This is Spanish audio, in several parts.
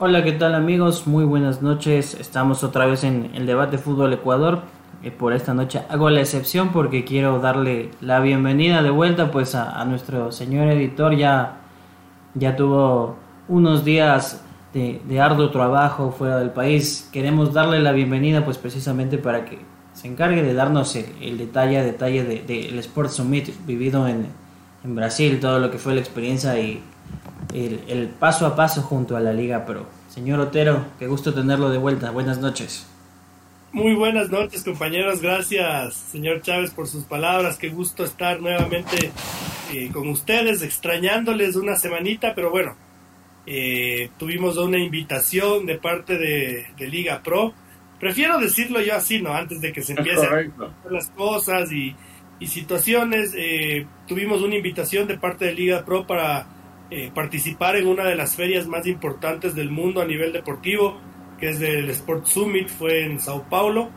Hola, ¿qué tal amigos? Muy buenas noches. Estamos otra vez en el debate Fútbol Ecuador. Eh, por esta noche hago la excepción porque quiero darle la bienvenida de vuelta pues a, nuestro señor editor. Ya, ya tuvo unos días de, arduo trabajo fuera del país. Queremos darle la bienvenida pues precisamente para que se encargue de darnos el, detalle detalle del de, Sport Summit vivido en, en Brasil, todo lo que fue la experiencia y el, el, paso a paso junto a la Liga Pro. Señor Otero, qué gusto tenerlo de vuelta. Buenas noches. Muy buenas noches, compañeros. Gracias, señor Chávez, por sus palabras. Qué gusto estar nuevamente eh, con ustedes, extrañándoles una semanita, pero bueno, eh, tuvimos una invitación de parte de, Liga Pro. Prefiero decirlo yo así, ¿no? Antes de que se empiecen las cosas y, situaciones. Eh, tuvimos una invitación de parte de Liga Pro para participar en una de las ferias más importantes del mundo a nivel deportivo que es del Sport Summit, fue en Sao Paulo.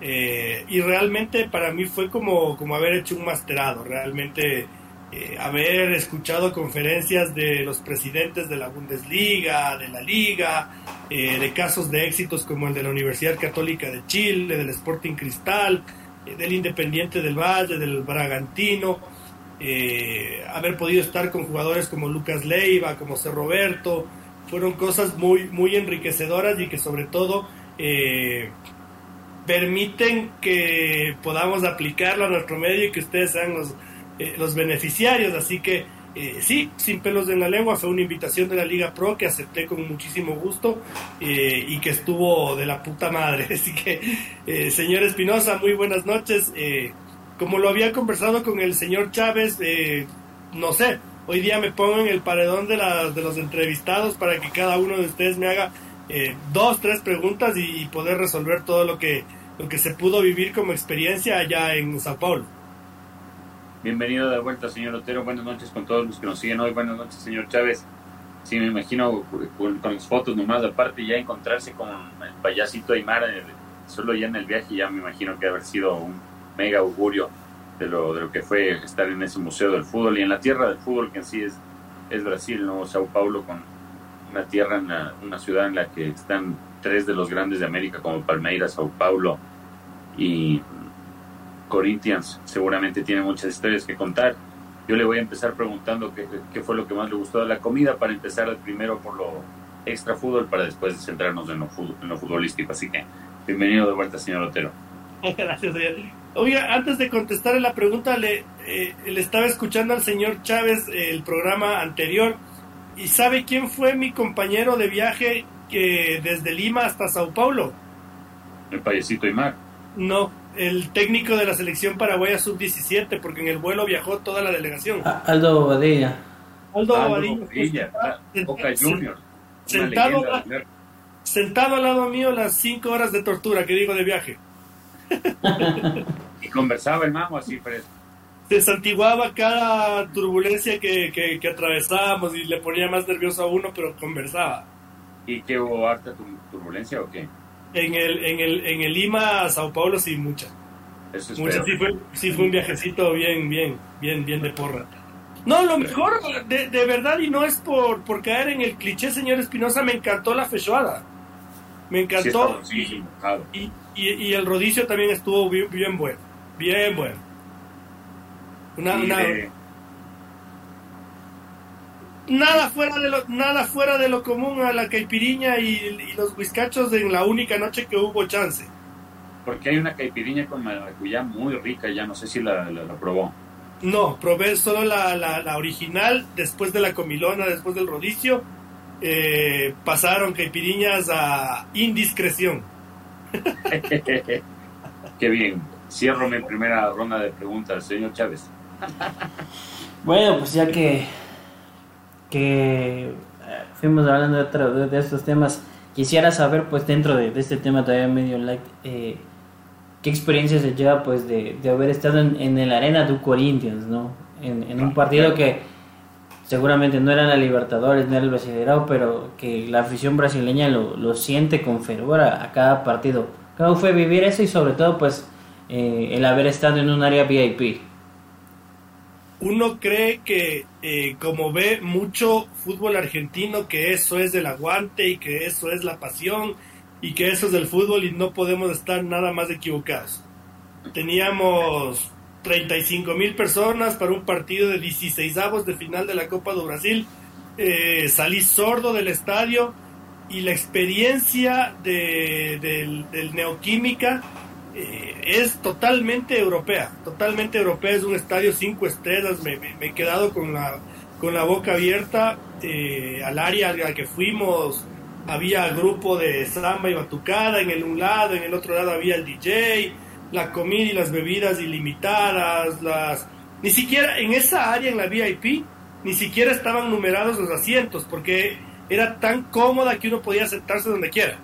Eh, y realmente para mí fue como, como haber hecho un masterado, realmente eh, haber escuchado conferencias de los presidentes de la Bundesliga, de la Liga, eh, de casos de éxitos como el de la Universidad Católica de Chile, del Sporting Cristal, del Independiente del Valle, del Bragantino, haber podido estar con jugadores como Lucas Leiva, como C. Roberto, fueron cosas muy, muy enriquecedoras y que sobre todo eh, permiten que podamos aplicarlo a nuestro medio y que ustedes sean los, eh, los beneficiarios. Así que eh, sí, sin pelos en la lengua, fue una invitación de la Liga Pro que acepté con muchísimo gusto y que estuvo de la puta madre. Así que, señor Espinosa, muy buenas noches. Como lo había conversado con el señor Chávez, no sé, Hoy día me pongo en el paredón de, de los entrevistados para que cada uno de ustedes me haga eh, dos, tres preguntas y, poder resolver todo lo que, lo que se pudo vivir como experiencia allá en Sao Paulo. Bienvenido de vuelta, señor Otero. Buenas noches con todos los que nos siguen hoy. Buenas noches, señor Chávez. Sí, me imagino con, las fotos nomás, aparte ya encontrarse con el payasito Aymar, eh, solo ya en el viaje, ya me imagino que haber sido un mega augurio de lo, de lo que fue estar en ese museo del fútbol y en la tierra del fútbol que en sí es, es Brasil, ¿no? Sao Paulo con una tierra, una, una ciudad en la que están tres de los grandes de América como Palmeiras, Sao Paulo y Corinthians. Seguramente tiene muchas historias que contar. Yo le voy a empezar preguntando qué, qué fue lo que más le gustó de la comida para empezar primero por lo extra fútbol para después centrarnos en lo, en lo futbolístico. Así que bienvenido de vuelta, señor Otero. Gracias. Oiga, antes de contestar la pregunta, le, eh, le estaba escuchando al señor Chávez eh, el programa anterior y ¿sabe quién fue mi compañero de viaje que desde Lima hasta Sao Paulo? El payasito Aymar. No, el técnico de la selección paraguaya sub-17, porque en el vuelo viajó toda la delegación. Ah, Aldo Bobadilla. Aldo Bobadilla. Boca Juniors. Sentado, sentado al lado mío las cinco horas de tortura que digo de viaje. Y conversaba el mamo así fresco. Se santiguaba cada turbulencia que, que, atravesábamos y le ponía más nervioso a uno, pero conversaba. ¿Y qué hubo harta turbulencia o qué? En el, en el, en el Lima Sao Paulo sí, mucha. Eso Sí fue, sí fue un viajecito bien, bien, bien, bien de porra. No, lo mejor, de, de verdad, y no es por, por caer en el cliché, señor Espinosa, me encantó la fechoada. Me encantó. y, y, el rodicio también estuvo bien, bueno. Bien bueno. Una, Nada fuera de lo, nada fuera de lo común a la caipiriña y, los whiskachos en la única noche que hubo chance. Porque hay una caipiriña con maracuyá muy rica, ya no sé si la, la, probó. No, probé solo la, la, original, después de la comilona, después del rodicio, eh, pasaron caipiriñas a indiscreción. Qué bien. Cierro mi primera ronda de preguntas, señor Chávez. Bueno, pues ya que, que eh, fuimos hablando de, de, estos temas, quisiera saber, pues dentro de, este tema todavía medio like, eh, ¿qué experiencia se lleva pues de, haber estado en, en el arena de Corinthians, ¿no? En, un partido que seguramente no era la Libertadores, no era el Brasileirao, pero que la afición brasileña lo, lo siente con fervor a, cada partido. ¿Cómo fue vivir eso y sobre todo pues eh, el haber estado en un área VIP? uno cree que eh, como ve mucho fútbol argentino, que eso es el aguante y que eso es la pasión y que eso es el fútbol y no podemos estar nada más equivocados. Teníamos 35 mil personas para un partido de 16 avos de final de la Copa de Brasil. Eh, salí sordo del estadio y la experiencia de, del, Neoquímica eh, es totalmente europea, totalmente europea, es un estadio cinco estrellas, me, he quedado con la, con la boca abierta eh, al área al que fuimos, había grupo de samba y batucada. En el un lado, en el otro lado había el DJ, la comida y las bebidas ilimitadas, las... Ni siquiera en esa área, en la VIP, ni siquiera estaban numerados los asientos, porque era tan cómoda que uno podía sentarse donde quiera.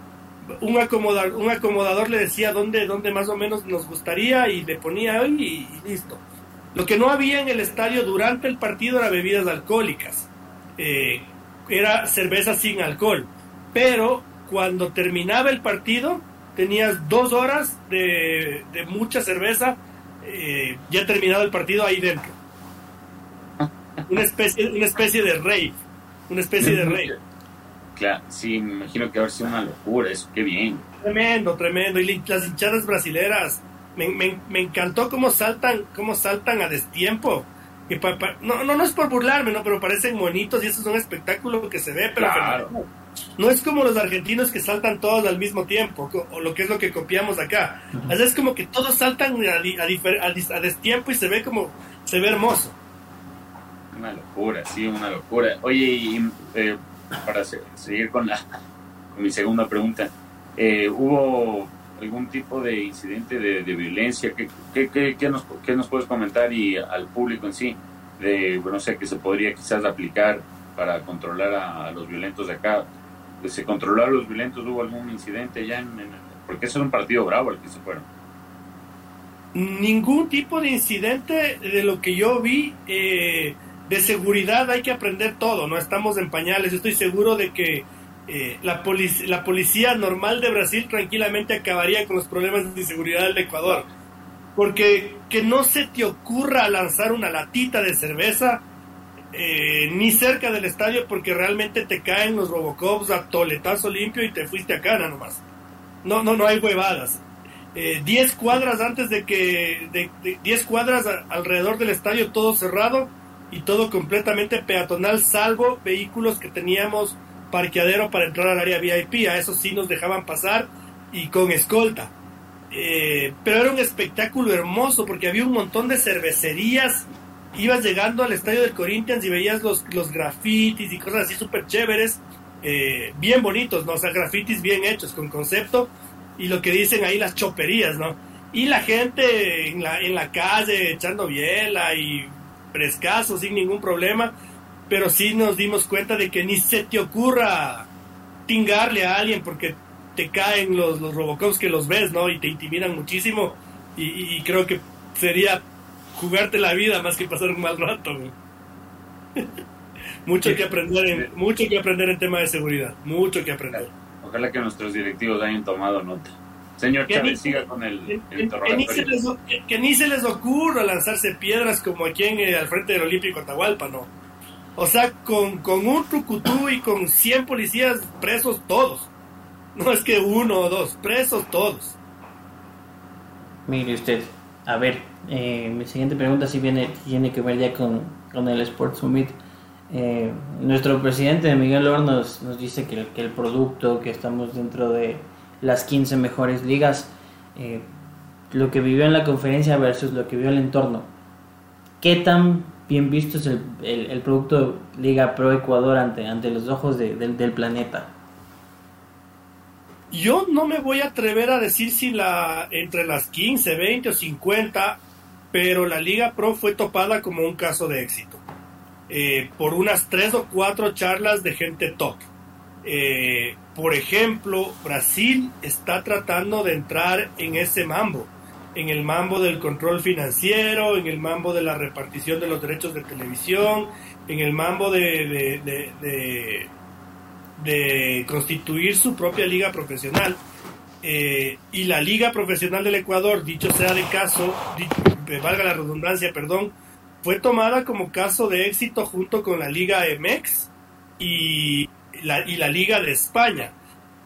Un acomodador, un acomodador le decía dónde, dónde más o menos nos gustaría y le ponía ahí y, listo. Lo que no había en el estadio durante el partido era bebidas alcohólicas. Eh, era cerveza sin alcohol. Pero cuando terminaba el partido, tenías dos horas de, mucha cerveza, eh, ya terminado el partido ahí dentro. Una especie, una especie de rave. Una especie de rave. Claro, sí, me imagino que haber sido una locura, eso, qué bien. Tremendo, tremendo. Y las hinchadas brasileras, me, me, encantó cómo saltan, cómo saltan a destiempo. Que no, no, no es por burlarme, no, pero parecen monitos y eso es un espectáculo que se ve, pero no es como los argentinos que saltan todos al mismo tiempo, o lo que es lo que copiamos acá. es como que todos saltan a, a, destiempo y se ve como, se ve hermoso. Una locura, sí, una locura. Oye, y eh, para seguir con, la, con mi segunda pregunta, eh, ¿hubo algún tipo de incidente de, violencia? ¿Qué, qué, qué, nos, ¿Qué nos puedes comentar y al público en sí? De, no sé, que se podría quizás aplicar para controlar a, los violentos de acá. ¿Se controló los violentos? ¿Hubo algún incidente ya? En, porque eso era un partido bravo el que se fueron. Ningún tipo de incidente de lo que yo vi. Eh, de seguridad hay que aprender todo, no estamos en pañales. estoy seguro de que eh, la, la policía normal de Brasil tranquilamente acabaría con los problemas de inseguridad del Ecuador. Porque que no se te ocurra lanzar una latita de cerveza eh, ni cerca del estadio porque realmente te caen los Robocops a toletazo limpio y te fuiste a cana nomás. No, no, no hay huevadas. 10 eh, cuadras antes de que, 10 cuadras alrededor del estadio todo cerrado, y todo completamente peatonal, salvo vehículos que teníamos parqueadero para entrar al área VIP. A eso sí nos dejaban pasar y con escolta. Eh, pero era un espectáculo hermoso porque había un montón de cervecerías. Ibas llegando al estadio del Corinthians y veías los, los grafitis y cosas así súper chéveres, eh, bien bonitos, ¿no? O sea, grafitis bien hechos, con concepto. Y lo que dicen ahí las choperías, ¿no? Y la gente en la, en la calle echando biela y frescazo, sin ningún problema, pero sí nos dimos cuenta de que ni se te ocurra tingarle a alguien porque te caen los, los Robocops que los ves, ¿no? Y te intimidan muchísimo y, creo que sería jugarte la vida más que pasar un mal rato, mucho que aprender en, mucho que aprender en tema de seguridad, mucho que aprender. Ojalá que nuestros directivos hayan tomado nota. Señor Chávez, siga con el, que, ni se les, ocurra lanzarse piedras como aquí en, el, al frente del Olímpico Atahualpa, ¿no? O sea, con, con un trucutú y con 100 policías presos todos. No es que uno o dos, presos todos. Mire usted, a ver, eh, mi siguiente pregunta sí viene, tiene que ver ya con, con el Sports Summit. Eh, nuestro presidente Miguel Hornos nos dice que que el producto, que estamos dentro de las 15 mejores ligas, eh, lo que vivió en la conferencia versus lo que vio el entorno. ¿Qué tan bien visto es el, el, producto Liga Pro Ecuador ante, ante los ojos del planeta? Yo no me voy a atrever a decir si la entre las 15, 20 o 50, pero la Liga Pro fue topada como un caso de éxito. Eh, por unas tres o cuatro charlas de gente top. Eh, por ejemplo, Brasil está tratando de entrar en ese mambo, en el mambo del control financiero, en el mambo de la repartición de los derechos de televisión, en el mambo de, de, constituir su propia liga profesional. Eh, y la liga profesional del Ecuador, dicho sea de caso, valga la redundancia, perdón, fue tomada como caso de éxito junto con la Liga MX y la, y la Liga de España.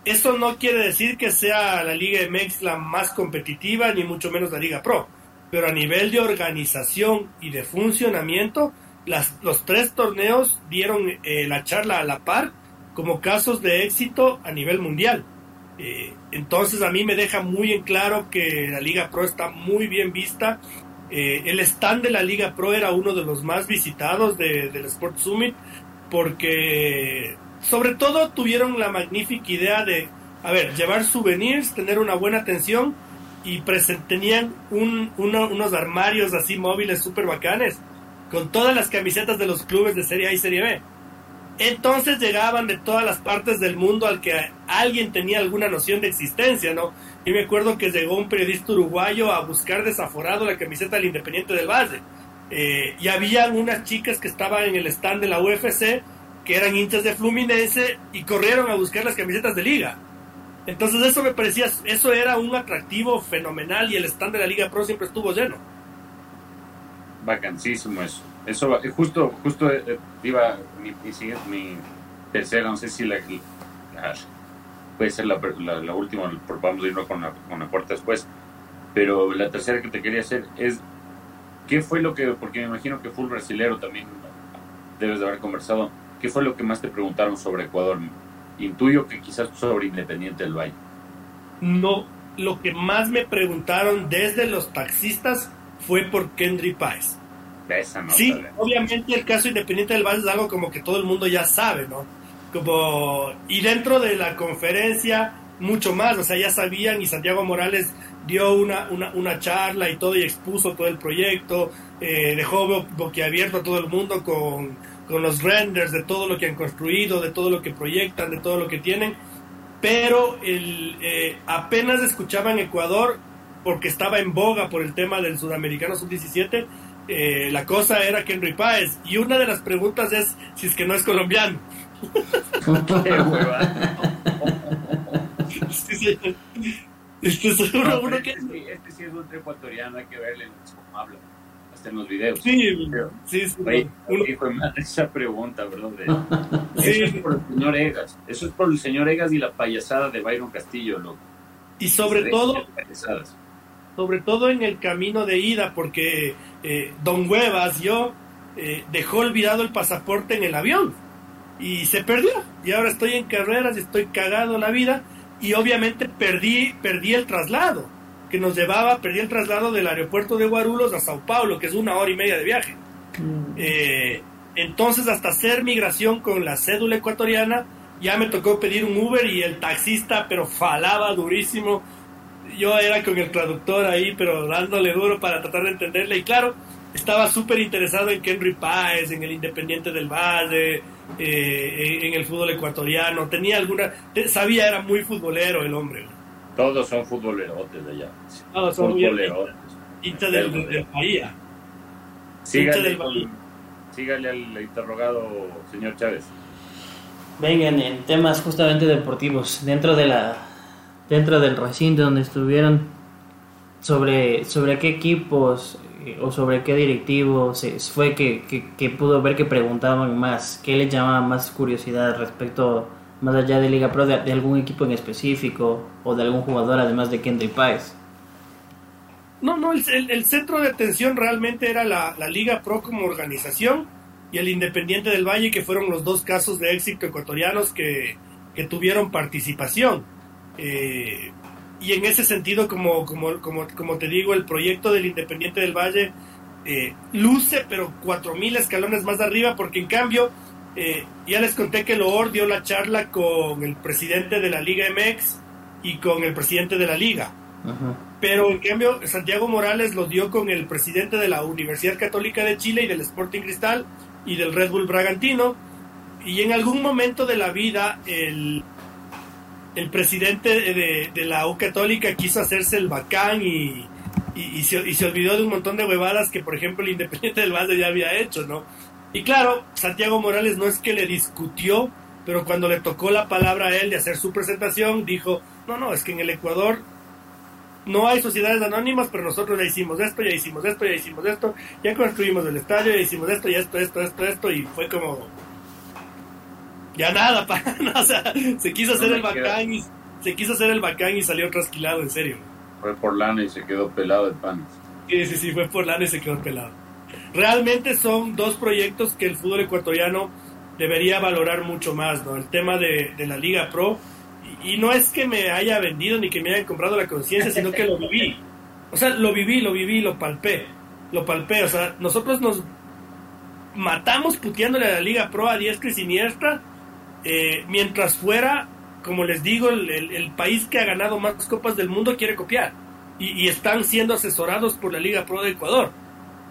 Esto no quiere decir que sea la Liga MX la más competitiva, ni mucho menos la Liga Pro, pero a nivel de organización y de funcionamiento, los tres torneos dieron eh, la charla a la par como casos de éxito a nivel mundial. Eh, entonces a mí me deja muy en claro que la Liga Pro está muy bien vista. Eh, el stand de la Liga Pro era uno de los más visitados de, del Sport Summit porque sobre todo tuvieron la magnífica idea de, a ver, llevar souvenirs, tener una buena atención y tenían un, unos armarios así móviles súper bacanes con todas las camisetas de los clubes de Serie A y Serie B. Entonces llegaban de todas las partes del mundo al que alguien tenía alguna noción de existencia, ¿no? Y me acuerdo que llegó un periodista uruguayo a buscar desaforado la camiseta del Independiente del Valle. Eh, y habían unas chicas que estaban en el stand de la UFC que eran hinchas de Fluminense y corrieron a buscar las camisetas de liga. Entonces eso me parecía, eso era un atractivo fenomenal y el stand de la Liga Pro siempre estuvo lleno. Vacancísimo eso. Eso, justo, justo eh, iba mi, mi, tercera, no sé si la, puede ser la, la, última, vamos a irnos con la, con la cuarta después, pero la tercera que te quería hacer es, ¿qué fue lo que, porque me imagino que full brasilero también debes de haber conversado, ¿qué fue lo que más te preguntaron sobre Ecuador? Intuyo que quizás sobre Independiente del Valle. No, lo que más me preguntaron desde los taxistas fue por Kendry Páez sí, obviamente el caso Independiente del Valle es algo como que todo el mundo ya sabe, ¿no? Como, y dentro de la conferencia, mucho más, o sea, ya sabían y Santiago Morales dio una, una, una charla y todo y expuso todo el proyecto, eh, dejó boquiabierto a todo el mundo con, con los renders de todo lo que han construido, de todo lo que proyectan, de todo lo que tienen, pero el, eh, apenas escuchaban Ecuador porque estaba en boga por el tema del sudamericano sub-17 eh, la cosa era Henry Páez. Y una de las preguntas es si es que no es colombiano. Este, es uno, que... este, sí es un ecuatoriano, hay que verle cómo habla. Hasta en los videos. Sí, sí, sí. Oye, esa pregunta, ¿verdad? Eso es por el señor Egas. Eso es por el señor Egas y la payasada de Byron Castillo, loco. Y sobre todo, sobre todo en el camino de ida, porque eh, Don Huevas, yo, eh, dejó olvidado el pasaporte en el avión y se perdió. Y ahora estoy en carreras, estoy cagado la vida y obviamente perdí, perdí el traslado que nos llevaba, perdí el traslado del aeropuerto de Guarulhos a Sao Paulo, que es una hora y media de viaje. Mm. Eh, entonces, hasta hacer migración con la cédula ecuatoriana, ya me tocó pedir un Uber y el taxista, pero falaba durísimo yo era con el traductor ahí, pero dándole duro para tratar de entenderle. Y claro, estaba súper interesado en Henry Páez, en el Independiente del Valle, eh, en el fútbol ecuatoriano. Tenía alguna. Sabía, era muy futbolero el hombre. Todos son futbolerotes de allá. Todos son futbolerotes. Hincha del, del, Bahía. Sígale, sígale al interrogado, señor Chávez. Vengan, en temas justamente deportivos, dentro de la dentro del recinto donde estuvieron sobre, sobre qué equipos eh, o sobre qué directivos fue que, que, pudo ver que preguntaban más, qué les llamaba más curiosidad respecto, más allá de Liga Pro, de, algún equipo en específico o de algún jugador además de Kendry Páez. No, no, el, el, centro de atención realmente era la, la Liga Pro como organización y el Independiente del Valle, que fueron los dos casos de éxito ecuatorianos que, que tuvieron participación. Eh, y en ese sentido, como, como, como, como, te digo, el proyecto del Independiente del Valle eh, luce, pero 4.000 escalones más arriba, porque en cambio, eh, ya les conté que Loor dio la charla con el presidente de la Liga MX y con el presidente de la Liga. Pero en cambio, Santiago Morales lo dio con el presidente de la Universidad Católica de Chile y del Sporting Cristal y del Red Bull Bragantino. Y en algún momento de la vida, el el presidente de, la U Católica quiso hacerse el bacán y, y, se, olvidó de un montón de huevadas que, por ejemplo, el Independiente del Valle ya había hecho, ¿no? Y claro, Santiago Morales no es que le discutió, pero cuando le tocó la palabra a él de hacer su presentación, dijo, no, no, es que en el Ecuador no hay sociedades anónimas, pero nosotros ya hicimos esto, ya hicimos esto, ya hicimos esto, ya construimos el estadio, ya hicimos esto, ya esto, esto, esto, esto, y fue como... Ya nada, pa, o sea, se quiso hacer el bacán y se quiso hacer el bacán y salió trasquilado, en serio. Fue por lana y se quedó pelado el pan. Sí, sí, sí, fue por lana y se quedó pelado. Realmente son dos proyectos que el fútbol ecuatoriano debería valorar mucho más, ¿no? El tema de, de la Liga Pro y no es que me haya vendido ni que me hayan comprado la conciencia, sino que lo viví. O sea, lo viví, lo viví, lo palpé. Lo palpé. O sea, nosotros nos matamos puteándole a la Liga Pro a diestra y siniestra, eh, mientras fuera, como les digo, el, país que ha ganado más copas del mundo quiere copiar. Y, y están siendo asesorados por la Liga Pro de Ecuador.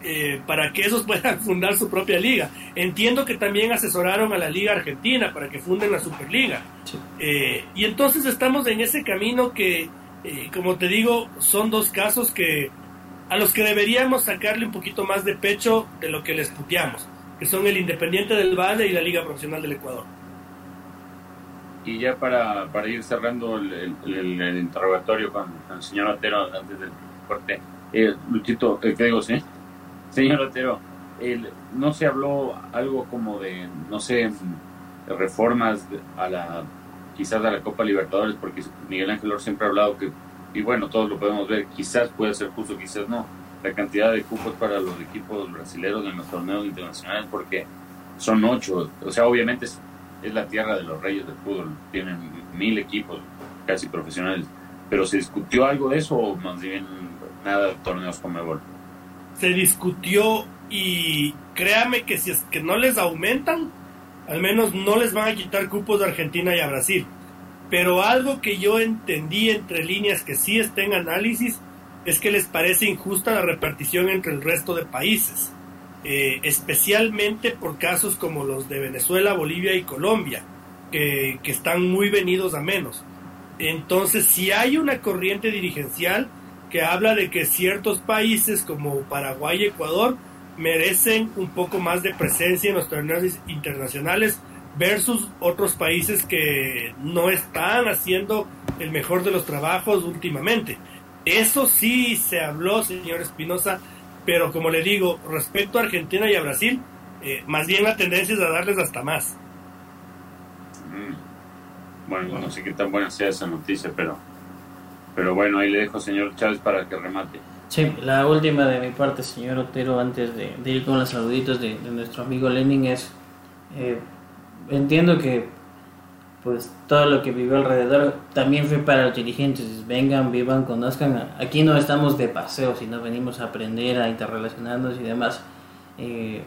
Eh, para que esos puedan fundar su propia liga. Entiendo que también asesoraron a la Liga Argentina para que funden la Superliga. Eh, y entonces estamos en ese camino que, eh, como te digo, son dos casos que a los que deberíamos sacarle un poquito más de pecho de lo que les puteamos, que son el Independiente del Valle y la Liga Profesional del Ecuador. Y ya para, para ir cerrando el, interrogatorio con, el señor Otero antes del corte, Luchito, ¿qué digo, sí? Señor Otero, no se habló algo como de, no sé, reformas a la, quizás a la Copa Libertadores, porque Miguel Ángel Or siempre ha hablado que, y bueno, todos lo podemos ver, quizás puede ser justo, quizás no, la cantidad de cupos para los equipos brasileños en los torneos internacionales, porque son ocho, o sea, obviamente es, la tierra de los reyes del fútbol, tienen mil equipos casi profesionales, pero ¿se discutió algo de eso o más bien nada de torneos como Ebol? se discutió y créame que si es que no les aumentan, al menos no les van a quitar cupos de Argentina y a Brasil. Pero algo que yo entendí entre líneas que sí está en análisis es que les parece injusta la repartición entre el resto de países, eh, especialmente por casos como los de Venezuela, Bolivia y Colombia, que, que están muy venidos a menos. Entonces, si hay una corriente dirigencial, que habla de que ciertos países como Paraguay y Ecuador merecen un poco más de presencia en los torneos internacionales versus otros países que no están haciendo el mejor de los trabajos últimamente. Eso sí se habló, señor Espinosa, pero como le digo, respecto a Argentina y a Brasil, eh, más bien la tendencia es a darles hasta más. Mm. Bueno, no sé qué tan buena sea esa noticia, pero pero bueno, ahí le dejo, señor Chávez, para que remate. Sí, la última de mi parte, señor Otero, antes de, ir con los saluditos de, nuestro amigo Lenin, es, eh, entiendo que pues todo lo que vivió alrededor también fue para los dirigentes, vengan, vivan, conozcan, aquí no estamos de paseo, sino venimos a aprender, a interrelacionarnos y demás. Eh,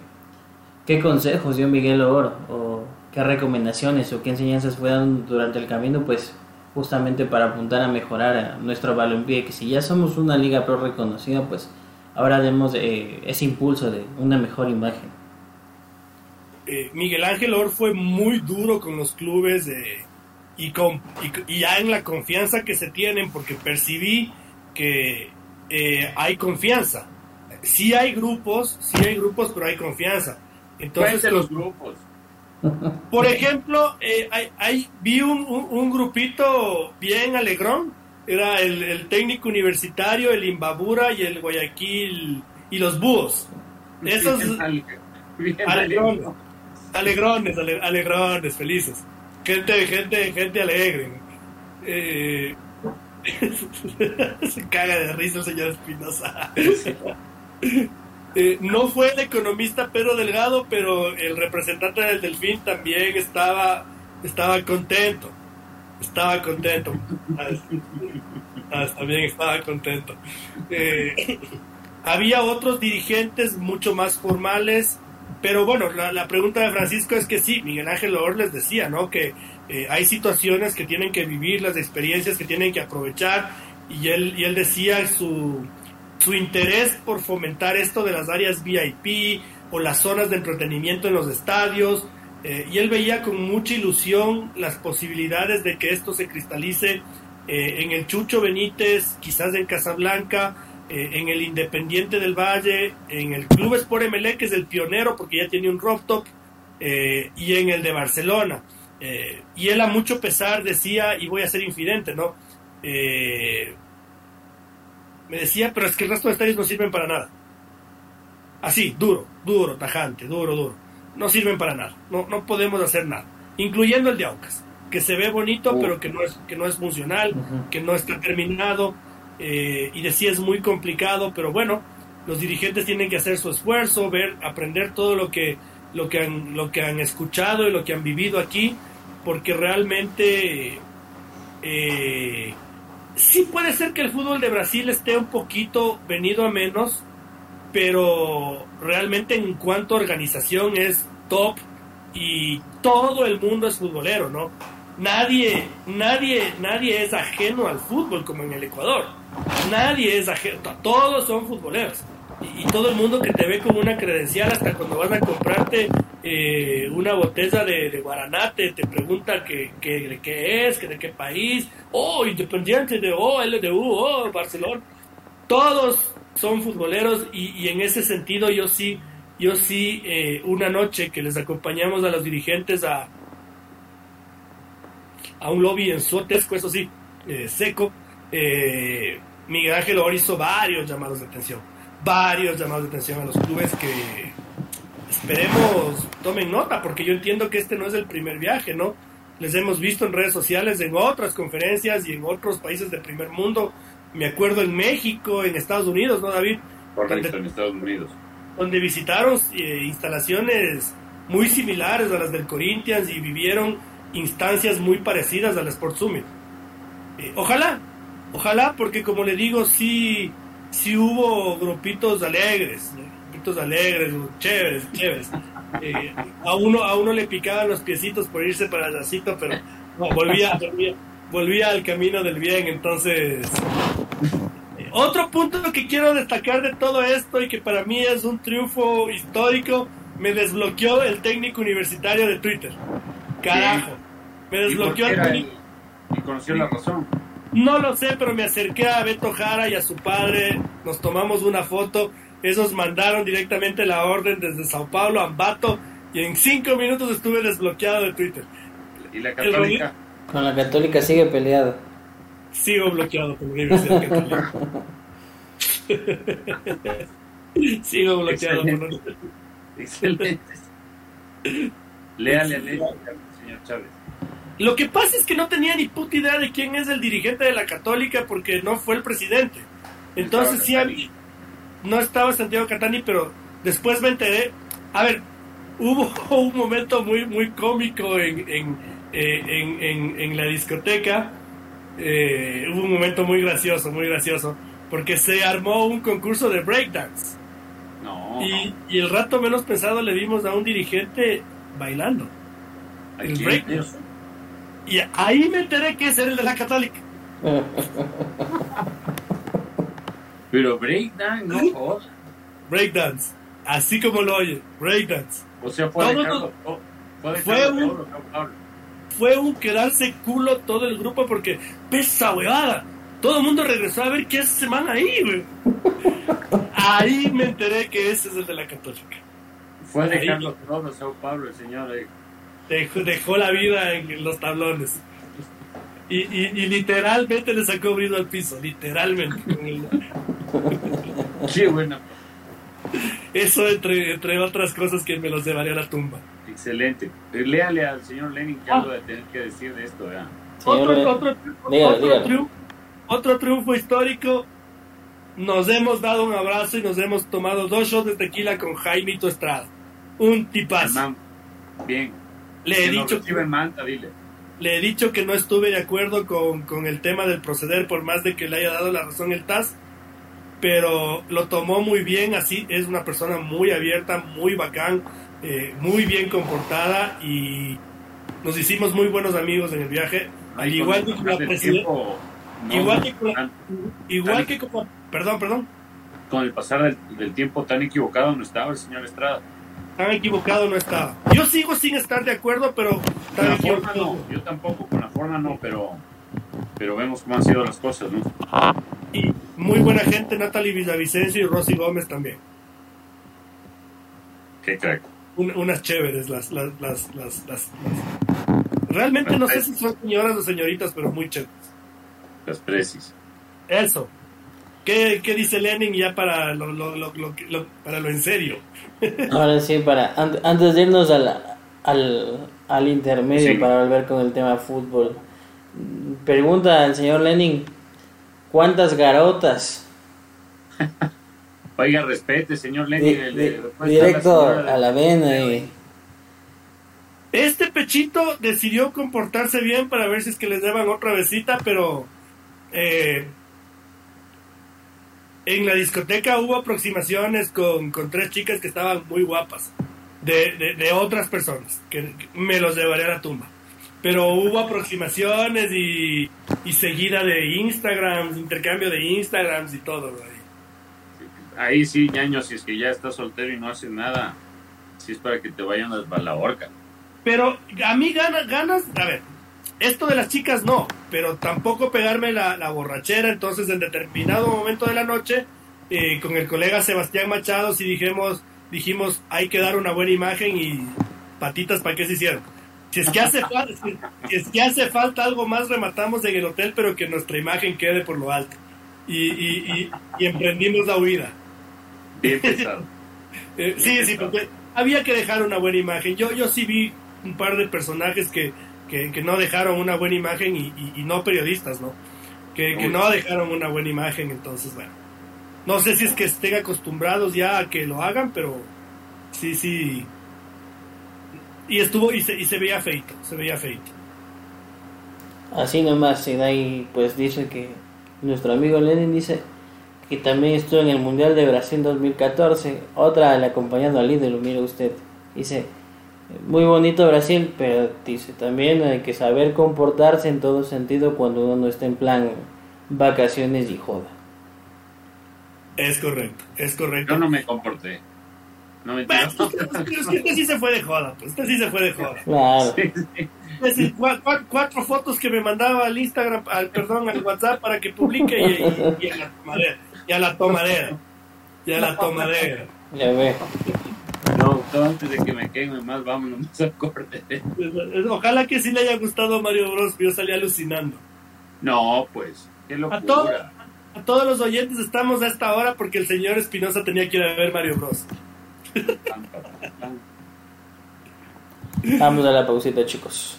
¿Qué consejos dio Miguel Oro o qué recomendaciones o qué enseñanzas fueron durante el camino? Pues justamente para apuntar a mejorar nuestro balompié, que si ya somos una liga pro reconocida, pues ahora demos eh, ese impulso de una mejor imagen. Eh, Miguel Ángel Or fue muy duro con los clubes y, con, y, ya en la confianza que se tienen, porque percibí que eh, hay confianza. Sí hay grupos, sí hay grupos, pero hay confianza. Entonces, los grupos. Por ejemplo, eh, hay, vi un, grupito bien alegrón. Era el, técnico universitario, el Imbabura y el Guayaquil y los búhos. Esos alegrones, alegrones, felices. Gente, gente, gente alegre. Eh, se caga de risa el señor Espinosa. Eh, no fue el economista Pedro Delgado, pero el representante del Delfín también estaba, estaba contento. Estaba contento. también estaba contento. Eh, había otros dirigentes mucho más formales, pero bueno, la, pregunta de Francisco es que sí, Miguel Ángel Loor les decía, ¿no? Que eh, hay situaciones que tienen que vivir, las experiencias que tienen que aprovechar, y él, y él decía su su interés por fomentar esto de las áreas VIP o las zonas de entretenimiento en los estadios, eh, y él veía con mucha ilusión las posibilidades de que esto se cristalice eh, en el Chucho Benítez, quizás en Casablanca, eh, en el Independiente del Valle, en el Club Sport MLE, que es el pionero porque ya tiene un rooftop, y en el de Barcelona. y él a mucho pesar decía, y voy a ser infidente, ¿no? me decía, pero es que el resto de estadios no sirven para nada. Así, duro, duro, tajante, duro, duro. No sirven para nada. No, no podemos hacer nada. Incluyendo el de Aucas, que se ve bonito, pero que no es, que no es funcional, que no está terminado. Eh, y decía es muy complicado, pero bueno, los dirigentes tienen que hacer su esfuerzo, ver, aprender todo lo que, lo que, han, lo que han escuchado y lo que han vivido aquí, porque realmente eh, sí puede ser que el fútbol de Brasil esté un poquito venido a menos, pero realmente en cuanto a organización es top y todo el mundo es futbolero, ¿no? Nadie, nadie, nadie es ajeno al fútbol como en el Ecuador. Nadie es ajeno, to- todos son futboleros. Y, y todo el mundo que te ve con una credencial, hasta cuando vas a comprarte eh, una botella de, de guaranate, te pregunta que, que- de qué es, que de qué país, oh, independiente de, oh, LDU, oh, Barcelona. Todos son futboleros y, y en ese sentido yo sí, yo sí, eh, una noche que les acompañamos a los dirigentes a, a un lobby en Sotesco, eso sí, eh, seco, eh, Miguel Ángel Oro hizo varios llamados de atención, varios llamados de atención a los clubes que esperemos tomen nota, porque yo entiendo que este no es el primer viaje, ¿no? Les hemos visto en redes sociales, en otras conferencias y en otros países del primer mundo. Me acuerdo en México, en Estados Unidos, ¿no, David? Correcto, en Estados Unidos. donde visitaron eh, instalaciones muy similares a las del Corinthians y vivieron instancias muy parecidas al Sport Summit. Eh, ojalá, ojalá, porque como le digo, sí, sí hubo grupitos alegres, grupitos alegres, chéveres, chéveres. Eh, a uno a uno le picaban los piecitos por irse para el lacito, pero volvía, volvía, volvía al camino del bien, entonces eh, otro punto que quiero destacar de todo esto y que para mí es un triunfo histórico, me desbloqueó el técnico universitario de Twitter. Carajo, me ¿Y por desbloqueó el? Y conoció la razón. No lo sé, pero me acerqué a Beto Jara y a su padre, nos tomamos una foto, esos mandaron directamente la orden desde Sao Paulo a Ambato y en cinco minutos estuve desbloqueado de Twitter. Y la católica. Con la Católica sigue peleado. Sigo bloqueado por la Universidad Católica. Sigo bloqueado por la Excelente. Léale, léale, señor Chávez. Lo que pasa es que no tenía ni puta idea de quién es el dirigente de la Católica porque no fue el presidente. Entonces sí había, no estaba Santiago Catani, pero después me enteré. A ver, hubo un momento muy muy cómico en, en, eh, en, en- en la discoteca. Eh, hubo un momento muy gracioso, muy gracioso, porque se armó un concurso de breakdance. No. Y, y el rato menos pensado le vimos a un dirigente bailando. ¿a el breakdance. Y ahí me enteré que es el de la Católica. Pero breakdance, no jodas. Breakdance. Así como lo oye, breakdance. O sea, fue todo. Fue un-. Fue un quedarse culo todo el grupo porque pesa huevada. Todo el mundo regresó a ver qué hace ese man ahí, güey. Ahí me enteré que ese es el de la Católica. Fue Ahí. dejarlo todo, Sao Paulo, el señor. eh. Dejó, dejó la vida en los tablones. Y, y- y literalmente le sacó brillo al piso, literalmente. Qué buena. Eso entre, entre otras cosas que me los llevaría a la tumba. Excelente. Eh, Léale al señor Lenin que Ah. algo de tener que decir de esto, otro, otro, dígalo, otro dígalo. triunfo, otro triunfo histórico. Nos hemos dado un abrazo y nos hemos tomado dos shots de tequila con Jaimito Estrada. Un tipazo. bien. Le he, dicho que, en Manta, dile. le he dicho que no estuve de acuerdo con, con el tema del proceder, por más de que le haya dado la razón el TAS. Pero lo tomó muy bien, así es una persona muy abierta, muy bacán, eh, muy bien comportada y nos hicimos muy buenos amigos en el viaje. Al igual con que con la presidenta. no, Igual que con la- Igual que como... Perdón, perdón. con el pasar del, del tiempo tan equivocado no estaba el señor Estrada. Tan equivocado no estaba. Yo sigo sin estar de acuerdo, pero tan equivocado. no, yo tampoco, con la forma no, pero, pero vemos cómo han sido las cosas, ¿no? Y muy buena gente, Natalie Villavicencio y Rosy Gómez también. Qué crack. Un- unas chéveres, las, las, las, las, las- las- Realmente no sé si son señoras o señoritas, pero muy chéveres. Las precis. Eso. ¿Qué, qué dice Lenin ya para lo, lo, lo, para lo en serio? Ahora sí, para antes de irnos al, al, al intermedio para volver con el tema fútbol. Pregunta al señor Lenin, ¿cuántas garotas? Oiga, respete, señor Lenin. directo a la vena. Y... Este pechito decidió comportarse bien para ver si es que les daban otra besita, pero eh, en la discoteca hubo aproximaciones con, tres chicas que estaban muy guapas, de, de, otras personas, que, me los llevaré a la tumba. Pero hubo aproximaciones y, y seguida de Instagram, intercambio de Instagrams y todo. Ahí sí, ñaño, si es que ya estás soltero y no haces nada, si es para que te vayan a la horca. Pero a mí ganas, ganas, a ver, esto de las chicas no, pero tampoco pegarme la, borrachera. Entonces, en determinado momento de la noche, eh, con el colega Sebastián Machado, sí dijimos, dijimos, hay que dar una buena imagen y patitas para qué se hicieron. Si es que hace falta, si es que hace falta algo más, rematamos en el hotel, pero que nuestra imagen quede por lo alto. Y, y, y, emprendimos la huida. Bien pesado. Eh, sí, sí, porque había que dejar una buena imagen. Yo, yo sí vi un par de personajes que que, no dejaron una buena imagen y, no periodistas, ¿no? Que, no dejaron una buena imagen, entonces, bueno. No sé si es que estén acostumbrados ya a que lo hagan, pero sí, sí. Y estuvo, y se, y se veía feito, se veía feito. Así nomás, y ahí pues dice que nuestro amigo Lenin dice que también estuvo en el Mundial de Brasil 2014. Otra le acompañando al líder, mire usted. Dice, muy bonito Brasil, pero dice también hay que saber comportarse en todo sentido cuando uno no está en plan vacaciones y joda. Es correcto, es correcto. Yo no me comporté. No me bueno, es que este sí se fue de joda, pues este sí se fue de joda. Claro. Sí, cuatro, fotos que me mandaba al Instagram, al perdón, al WhatsApp para que publique y, a la tomadera. Y a la tomadera. Y a la tomadera. Ya ve. No, antes de que me queme más, vámonos a corte. Ojalá que sí le haya gustado Mario Bros. Yo salí alucinando. No, pues, qué locura. A, a todos los oyentes estamos a esta hora porque el señor Espinosa tenía que ir a ver Mario Bros. Vamos a la pausita, chicos.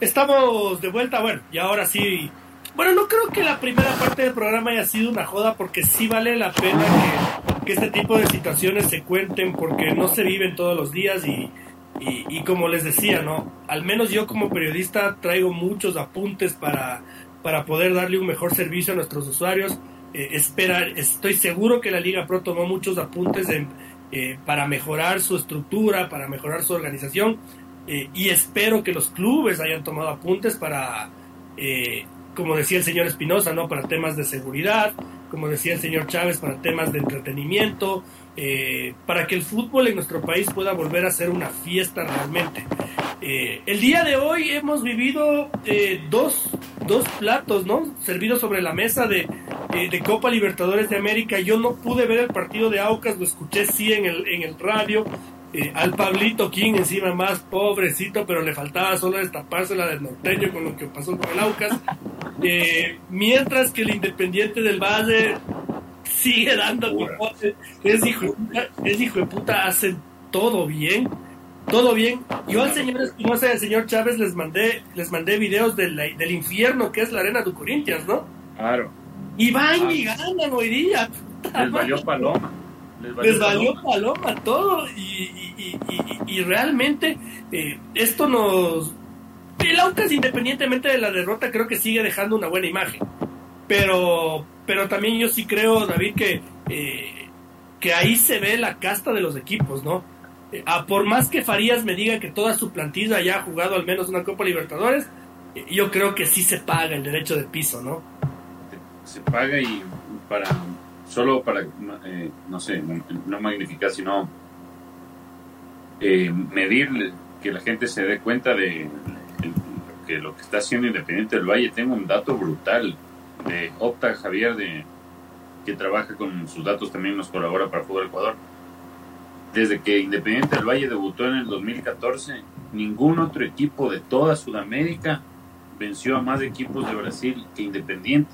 Estamos de vuelta, bueno, y ahora sí. Bueno, no creo que la primera parte del programa haya sido una joda porque sí vale la pena que que este tipo de situaciones se cuenten porque no se viven todos los días y, y, como les decía, ¿no? Al menos yo como periodista traigo muchos apuntes para, para poder darle un mejor servicio a nuestros usuarios. Eh, esperar, estoy seguro que la Liga Pro tomó muchos apuntes eh, para mejorar su estructura, para mejorar su organización eh, y espero que los clubes hayan tomado apuntes para, como decía el señor Espinosa, ¿no? Para temas de seguridad, como decía el señor Chávez, para temas de entretenimiento, eh, para que el fútbol en nuestro país pueda volver a ser una fiesta realmente. Eh, el día de hoy hemos vivido eh, dos, dos, platos, ¿no? Servidos sobre la mesa de, de, Copa Libertadores de América. Yo no pude ver el partido de Aucas, lo escuché sí en el, en el radio. Al Pablito King encima más pobrecito, pero le faltaba solo destaparse la del norteño con lo que pasó con el Aucas. mientras que el Independiente del Valle sigue dando es hijo, es hijo de puta, hacen todo bien, todo bien. Yo al señor Espinosa y al señor Chávez les mandé, les mandé videos del, del infierno que es la arena de Corinthians, ¿no? Claro. Y van y ganan hoy día. Les valió paloma. Les valió, paloma. todo y, y, y, y realmente eh, esto nos el Aucas, independientemente de la derrota, creo que sigue dejando una buena imagen. Pero, pero también yo sí creo, David, que, eh, que ahí se ve la casta de los equipos, ¿no? Eh, por más que Farías me diga que toda su plantilla ya ha jugado al menos una Copa Libertadores, yo creo que sí se paga el derecho de piso, ¿no? Se paga y para solo para, no sé, no magnificar, sino medir que la gente se dé cuenta de que lo que está haciendo Independiente del Valle, tengo un dato brutal de Opta Javier, de, que trabaja con sus datos, también nos colabora para Fútbol Ecuador. Desde que Independiente del Valle debutó en el 2014, ningún otro equipo de toda Sudamérica venció a más equipos de Brasil que Independiente.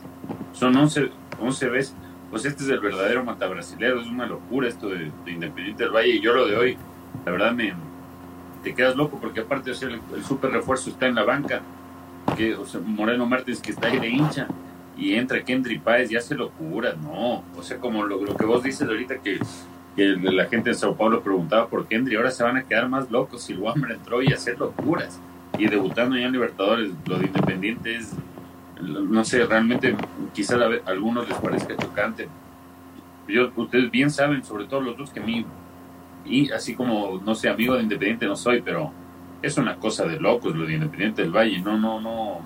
Son 11, 11 veces, pues este es el verdadero matabrasilero, es una locura esto de, Independiente del Valle y yo lo de hoy, la verdad me te quedas loco porque aparte o el, el super refuerzo está en la banca, que sea, Moreno Martínez que está ahí de hincha y entra Kendry Páez y hace locura, no, o sea como lo, que vos dices ahorita que, que, la gente en Sao Paulo preguntaba por Kendry, ahora se van a quedar más locos si Wammer entró y hacer locuras y debutando ya en Libertadores, lo de Independiente es no sé, realmente quizá a algunos les parezca chocante. Yo, ustedes bien saben, sobre todo los dos que a mí, y así como, no sé, amigo de Independiente no soy, pero es una cosa de locos lo de Independiente del Valle. No, no, no.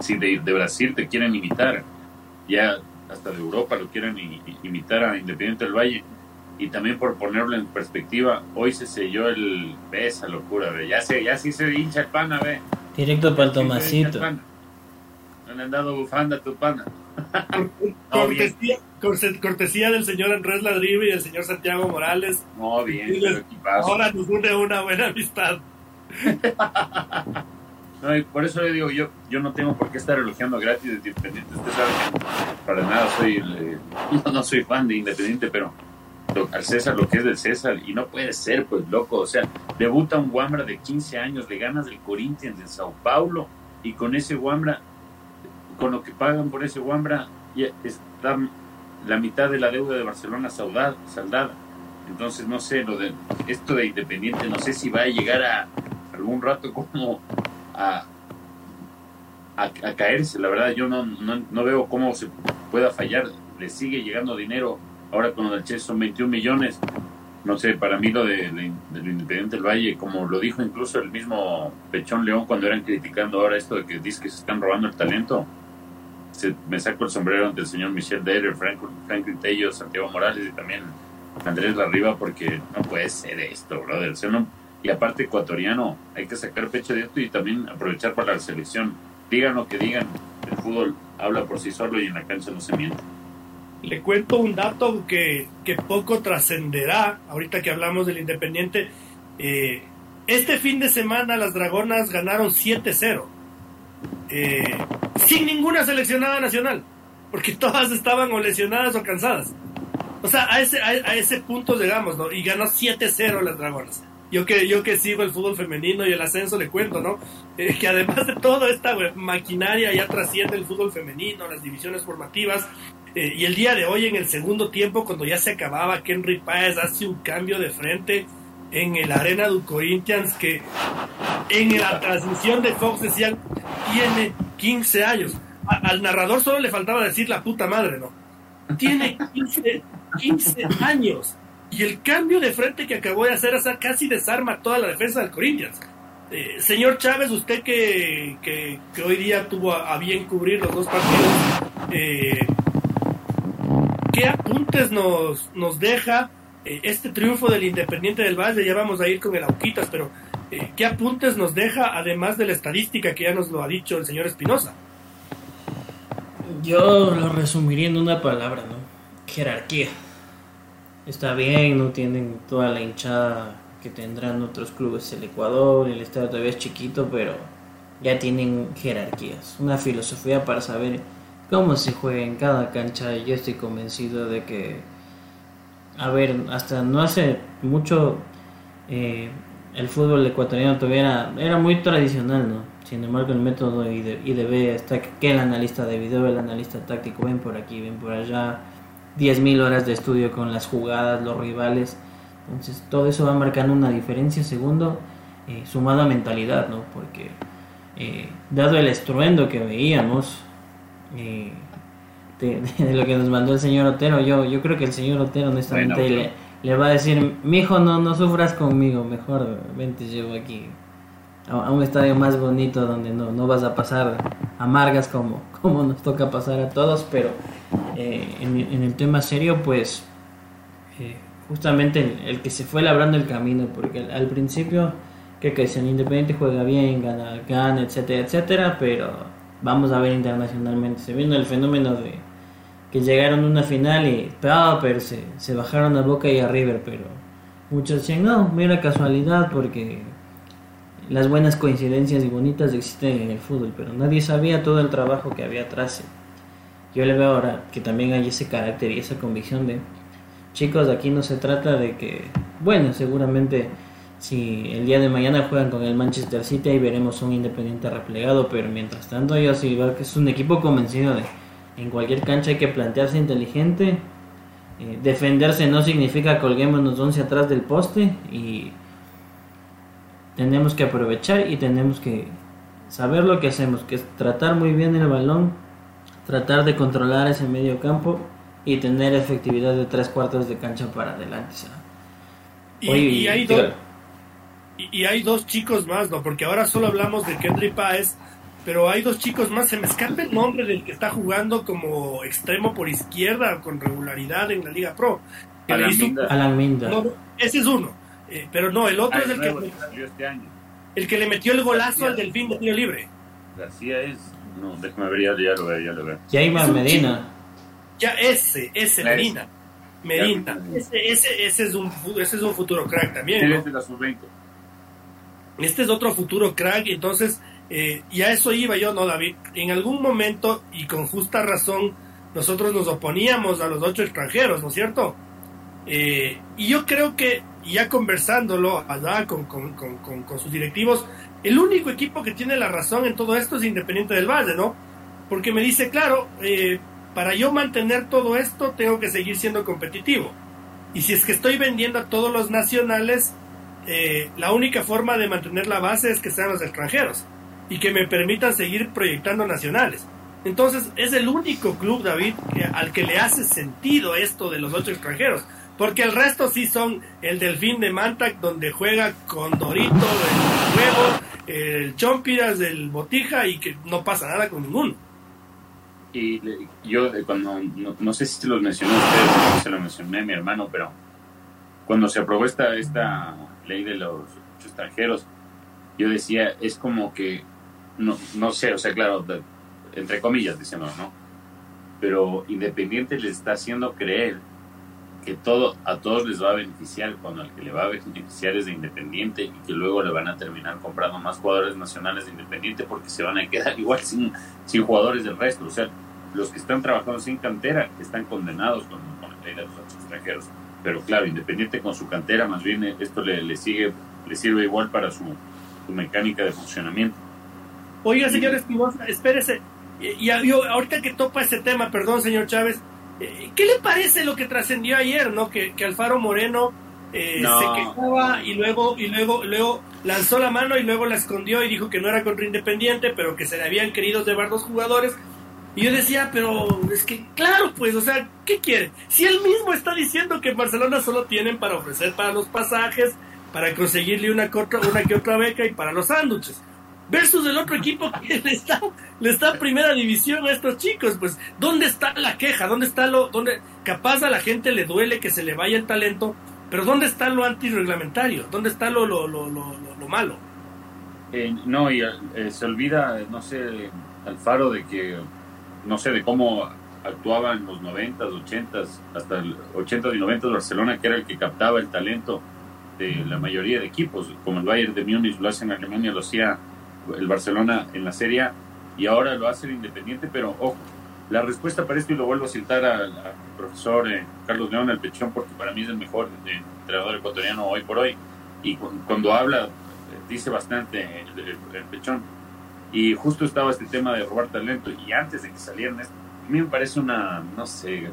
Si de, Brasil te quieren imitar, ya hasta de Europa lo quieren imitar a Independiente del Valle. Y también por ponerlo en perspectiva, hoy se selló el. Ve esa locura, ve. Ya, se, ya sí se hincha el pana, ve. Directo para el Tomasito le han dado bufanda a tu pana. cortesía, del señor Andrés Ladribe y el señor Santiago Morales. No, bien, ahora nos une una buena amistad. por eso le digo, yo, yo no tengo por qué estar elogiando gratis de Independiente. Usted sabe que para nada soy, eh, no, soy fan de Independiente, pero al César lo que es del César, y no puede ser, pues loco. O sea, debuta un Wambra de 15 años, le ganas del Corinthians en Sao Paulo, y con ese Wambra con lo que pagan por ese Wambra, ya está la mitad de la deuda de Barcelona saldada. Entonces, no sé, lo de esto de Independiente, no sé si va a llegar a algún rato como a, a, caerse. La verdad, yo no, no, veo cómo se pueda fallar. Le sigue llegando dinero. Ahora con el Che son 21 millones. No sé, para mí lo de, del Independiente del Valle, como lo dijo incluso el mismo Pechón León cuando eran criticando ahora esto de que dice que se están robando el talento me saco el sombrero ante el señor Michel Deder, Franklin Tello, Santiago Morales y también Andrés Larriba, porque no puede ser esto, brother. y aparte ecuatoriano, hay que sacar pecho de esto y también aprovechar para la selección. Digan lo que digan, el fútbol habla por sí solo y en la cancha no se miente. Le cuento un dato que, que poco trascenderá, ahorita que hablamos del Independiente. Eh, este fin de semana las Dragonas ganaron 7-0 eh, sin ninguna seleccionada nacional, porque todas estaban o lesionadas o cansadas. O sea, a ese, a, ese punto llegamos, ¿no? Y ganó 7-0 las Dragonas. Yo que, yo que sigo el fútbol femenino y el ascenso le cuento, ¿no? Eh, que además de toda esta maquinaria ya trasciende el fútbol femenino, las divisiones formativas. Eh, y el día de hoy, en el segundo tiempo, cuando ya se acababa, Henry Páez hace un cambio de frente en el Arena du Corinthians que en la transmisión de Fox decían tiene 15 años. al narrador solo le faltaba decir la puta madre, ¿no? Tiene 15, 15 años. Y el cambio de frente que acabó de hacer, o casi desarma toda la defensa del Corinthians. Eh, señor Chávez, usted que, que, hoy día tuvo a, bien cubrir los dos partidos, eh, ¿qué apuntes nos, nos deja eh, este triunfo del Independiente del Valle, ya vamos a ir con el Auquitas, pero eh, ¿qué apuntes nos deja además de la estadística que ya nos lo ha dicho el señor Espinosa? Yo lo resumiría en una palabra, ¿no? Jerarquía. Está bien, no tienen toda la hinchada que tendrán otros clubes el Ecuador, el estado todavía es chiquito, pero ya tienen jerarquías, una filosofía para saber cómo se juega en cada cancha y yo estoy convencido de que a ver, hasta no hace mucho eh, el fútbol ecuatoriano todavía era, muy tradicional, ¿no? Sin embargo, el método IDB está que el analista de video, el analista táctico, ven por aquí, ven por allá, 10.000 horas de estudio con las jugadas, los rivales. Entonces, todo eso va marcando una diferencia. Segundo, eh, sumado a mentalidad, ¿no? Porque, eh, dado el estruendo que veíamos, de, lo que nos mandó el señor Otero. Yo, yo creo que el señor Otero honestamente le, le, va a decir, mi hijo no, no sufras conmigo, mejor vente llevo aquí a, un estadio más bonito donde no, no vas a pasar amargas como, como nos toca pasar a todos, pero eh, en, el tema serio pues eh, justamente el, que se fue labrando el camino, porque al, principio que, que si el Independiente juega bien, gana, gana, etcétera, etcétera, pero vamos a ver internacionalmente. Se viene el fenómeno de que llegaron a una final y pero se, bajaron a Boca y a River, pero muchos decían, no, mira casualidad porque las buenas coincidencias y bonitas existen en el fútbol, pero nadie sabía todo el trabajo que había atrás. yo le veo ahora que también hay ese carácter y esa convicción de, chicos, aquí no se trata de que, bueno, seguramente si el día de mañana juegan con el Manchester City ahí veremos un Independiente replegado, pero mientras tanto yo sí veo que es un equipo convencido de en cualquier cancha hay que plantearse inteligente, eh, defenderse no significa colguémonos 11 atrás del poste y tenemos que aprovechar y tenemos que saber lo que hacemos, que es tratar muy bien el balón, tratar de controlar ese medio campo y tener efectividad de tres cuartos de cancha para adelante. Y, hay y, hay dos chicos más, ¿no? Porque ahora solo hablamos de Kendrick Páez, pero hay dos chicos más. Se me escapa el nombre del que está jugando como extremo por izquierda con regularidad en la Liga Pro. Alan, Minda. ese es uno. Eh, pero no, el otro ah, es el que, este año. el que le metió el golazo al Delfín de tiro libre. García es. No, déjame ver, ya, ya lo veo, ya lo veo. Jaime Medina. Ya ese, ese, Medina. Medina. Ese, ese, ese, es un, ese es un futuro crack también. Este es otro futuro crack, entonces, eh, y a eso iba yo, ¿no, David? En algún momento, y con justa razón, nosotros nos oponíamos a los ocho extranjeros, ¿no es cierto? Eh, y yo creo que, ya conversándolo allá con, sus directivos, el único equipo que tiene la razón en todo esto es Independiente del Valle, ¿no? Porque me dice, claro, eh, para yo mantener todo esto tengo que seguir siendo competitivo. Y si es que estoy vendiendo a todos los nacionales, eh, la única forma de mantener la base es que sean los extranjeros y que me permitan seguir proyectando nacionales. Entonces es el único club, David, al que le hace sentido esto de los ocho extranjeros. Porque el resto sí son el Delfín de Mantac, donde juega con Dorito, el Huevo, el Chompiras, el Botija y que no pasa nada con ninguno. Y yo, eh, cuando, no, sé si se los mencionó ustedes, se lo mencioné a mi hermano, pero cuando se aprobó esta, esta ley de los extranjeros, yo decía, es como que, no, no sé, o sea, claro, entre comillas diciendo, ¿no? Pero Independiente le está haciendo creer que todo a todos les va a beneficiar cuando al que le va a beneficiar es de Independiente y que luego le van a terminar comprando más jugadores nacionales de Independiente porque se van a quedar igual sin, sin jugadores del resto. O sea, los que están trabajando sin cantera están condenados con, con la ley de los extranjeros. Pero claro, Independiente con su cantera, más bien esto le, le sigue, le sirve igual para su, su mecánica de funcionamiento. Oiga, señor Espinosa, espérese. Y, y, ahorita que topa ese tema, perdón, señor Chávez, eh, ¿Qué le parece lo que trascendió ayer, no? Que, Alfaro Moreno eh, se quejaba y luego y luego luego lanzó la mano y luego la escondió y dijo que no era contra Independiente, pero que se le habían querido llevar dos jugadores. Y yo decía, pero es que claro, pues, o sea, ¿qué quiere? Si él mismo está diciendo que Barcelona solo tienen para ofrecer para los pasajes, para conseguirle una, una que otra beca y para los sándwiches versus el otro equipo que le está, le está primera división a estos chicos. Pues, ¿dónde está la queja? ¿Dónde está lo, dónde, capaz a la gente le duele que se le vaya el talento, pero ¿dónde está lo antirreglamentario? ¿Dónde está lo, lo, lo, lo, malo? Eh, no, y eh, se olvida, no sé, Alfaro, de que, no sé, de cómo actuaba en los 90s, 80s, hasta el 80 y 90 Barcelona, que era el que captaba el talento de la mayoría de equipos, como el Bayern de Múnich lo hace en Alemania, lo hacía el Barcelona en la Serie y ahora lo hace el Independiente, pero ojo, la respuesta para esto, y lo vuelvo a citar al, profesor eh, Carlos León, el Pechón, porque para mí es el mejor entrenador ecuatoriano hoy por hoy, y cuando habla, eh, dice bastante el, Pechón. Y justo estaba este tema de robar talento, y antes de que salieran, a mí me parece una, no sé,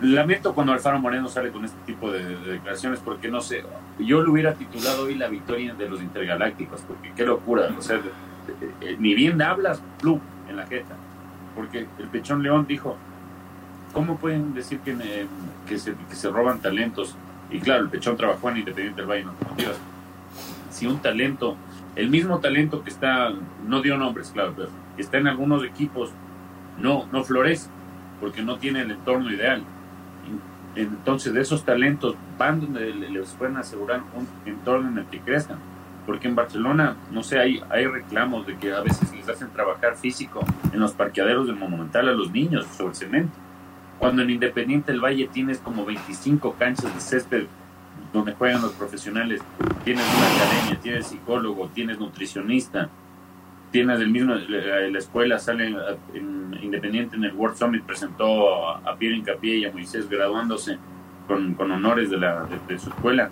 lamento cuando Alfaro Moreno sale con este tipo de, declaraciones porque no sé, yo lo hubiera titulado hoy la victoria de los intergalácticos, porque qué locura, o sea, eh, ni bien hablas, plum, en la jeta, porque el Pechón León dijo, ¿cómo pueden decir que, que, se, que se roban talentos? Y claro, el Pechón trabajó en Independiente del Valle, no si un talento, el mismo talento que está, no dio nombres, claro, pero que está en algunos equipos, no, no florece porque no tiene el entorno ideal. Entonces, de esos talentos van donde les pueden asegurar un entorno en el que crezcan. Porque en Barcelona, no sé, hay, hay reclamos de que a veces les hacen trabajar físico en los parqueaderos del Monumental a los niños sobre cemento. Cuando en Independiente del Valle tienes como 25 canchas de césped donde juegan los profesionales, tienes una academia, tienes psicólogo, tienes nutricionista, tienes el mismo, la, escuela sale Independiente en el World Summit, presentó a, a Pierre Incapié y a Moisés graduándose con, con honores de, la, de, su escuela.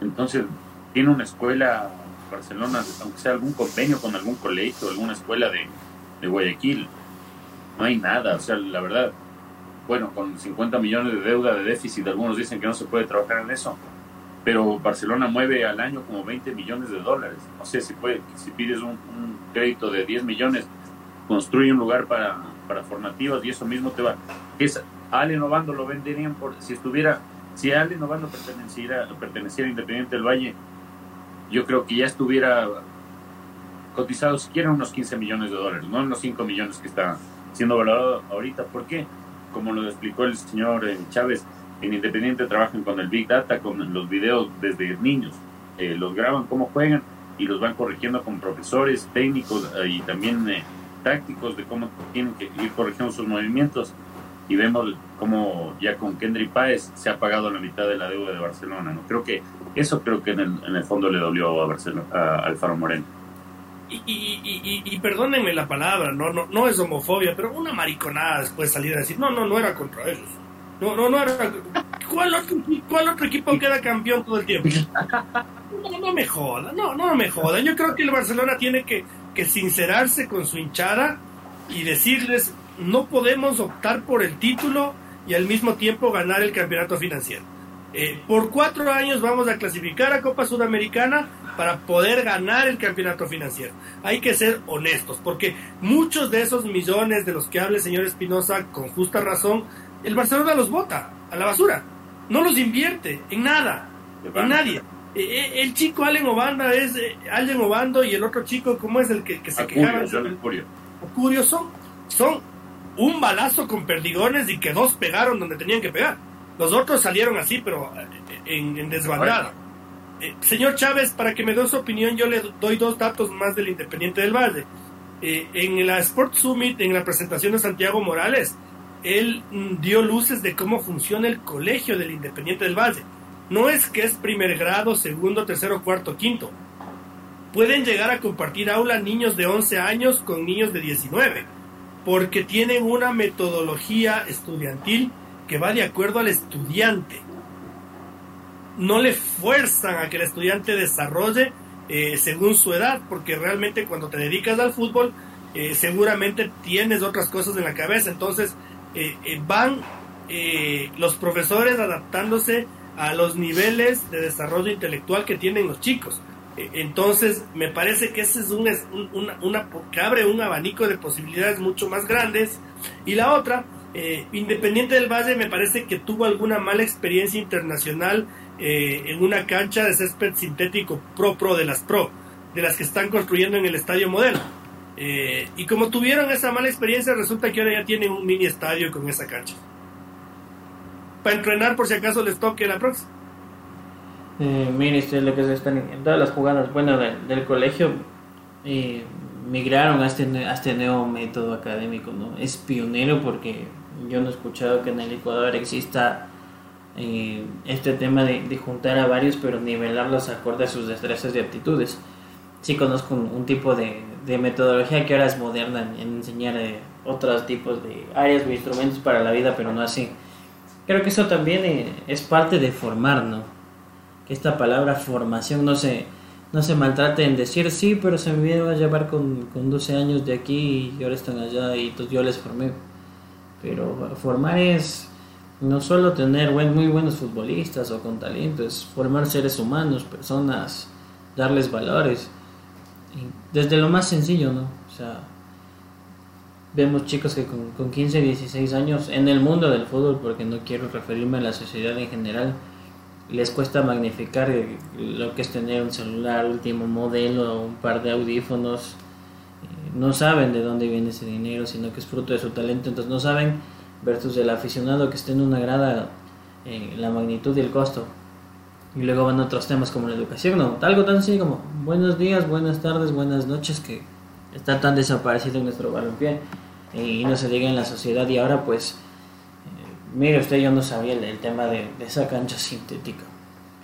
Entonces, tiene una escuela, Barcelona, aunque sea algún convenio con algún colegio, alguna escuela de, de Guayaquil, no hay nada, o sea, la verdad, bueno, con 50 millones de deuda de déficit, algunos dicen que no se puede trabajar en eso, pero Barcelona mueve al año como 20 millones de dólares. No sé si, puede, si pides un, crédito de 10 millones, construye un lugar para, para formativas y eso mismo te va. Es, Ale Novando lo venderían por, si estuviera, si Ale Novando perteneciera, perteneciera a Independiente del Valle, yo creo que ya estuviera cotizado siquiera unos 15 millones de dólares, no unos 5 millones que está siendo valorado ahorita. ¿Por qué? Como lo explicó el señor eh, Chávez, en Independiente trabajan con el Big Data, con los videos desde niños. Eh, los graban cómo juegan y los van corrigiendo con profesores, técnicos eh, y también eh, tácticos de cómo tienen que ir corrigiendo sus movimientos. Y vemos cómo ya con Kendry Páez se ha pagado la mitad de la deuda de Barcelona. ¿no? Creo que eso creo que en el, en el fondo le dolió a, Barcelona, a Alfaro Moreno. Y, y, y, perdónenme la palabra, no, no, no es homofobia, pero una mariconada después salir a decir, no, no, no era contra ellos no, no, no era. ¿Cuál otro, ¿Cuál otro equipo queda campeón todo el tiempo? No, no me jodan, no, no me jodan. Yo creo que el Barcelona tiene que, que sincerarse con su hinchada y decirles: no podemos optar por el título y al mismo tiempo ganar el campeonato financiero. Eh, por cuatro años vamos a clasificar a Copa Sudamericana para poder ganar el campeonato financiero. Hay que ser honestos, porque muchos de esos millones de los que habla el señor Espinosa, con justa razón, el Barcelona los bota a la basura. No los invierte en nada, en nadie. E, e, el chico Allen Obanda es eh, Allen Obando y el otro chico, ¿cómo es el que, se quejaba? Curio. son, son un balazo con perdigones y que dos pegaron donde tenían que pegar. Los otros salieron así, pero eh, en, en desbandada. Eh, señor Chávez, para que me dé su opinión, yo le doy dos datos más del Independiente del Valle. en la Sport Summit, en la presentación de Santiago Morales, él mm, dio luces de cómo funciona el colegio del Independiente del Valle. No es que es primer grado, segundo, tercero, cuarto, quinto. Pueden llegar a compartir aula niños de 11 años con niños de 19, porque tienen una metodología estudiantil que va de acuerdo al estudiante. No le fuerzan a que el estudiante desarrolle eh, según su edad, porque realmente cuando te dedicas al fútbol, eh, seguramente tienes otras cosas en la cabeza. Entonces, eh, eh, van eh, los profesores adaptándose a los niveles de desarrollo intelectual que tienen los chicos. entonces, me parece que ese es un, una, una, que abre un abanico de posibilidades mucho más grandes. Y la otra, Independiente del Valle, me parece que tuvo alguna mala experiencia internacional en una cancha de césped sintético pro pro de las pro, de las que están construyendo en el estadio modelo. Eh, y como tuvieron esa mala experiencia, resulta que ahora ya tienen un mini estadio con esa cancha. Para entrenar por si acaso les toque la próxima. Eh, mire, usted lo que se están todas las jugadas buenas del colegio eh, migraron a este, a este nuevo método académico, ¿no? Es pionero porque yo no he escuchado que en el Ecuador exista eh, este tema de, de, juntar a varios pero nivelarlos acorde a sus destrezas y aptitudes. Sí conozco un tipo de, de metodología que ahora es moderna en, enseñar eh, otros tipos de áreas o instrumentos para la vida, pero no así. Creo que eso también eh, es parte de formar, ¿no? Que esta palabra formación no se, no se maltrate en decir sí, pero se me vieron a llevar con, con 12 años de aquí y ahora están allá y yo les formé. Pero formar es no solo tener buen, muy buenos futbolistas o con talento, es formar seres humanos, personas, darles valores desde lo más sencillo, ¿no? O sea, vemos chicos que con, con 15, 16 años en el mundo del fútbol, porque no quiero referirme a la sociedad en general, les cuesta magnificar lo que es tener un celular último modelo, un par de audífonos. Eh, no saben de dónde viene ese dinero, sino que es fruto de su talento, entonces no saben versus el aficionado que esté en una grada eh, la magnitud y el costo. Y luego van otros temas como la educación, ¿no? Algo tan así como buenos días, buenas tardes, buenas noches, que está tan desaparecido en nuestro balompié y no se diga en la sociedad. Y ahora, pues, eh, mire usted, yo no sabía el, tema de, esa cancha sintética.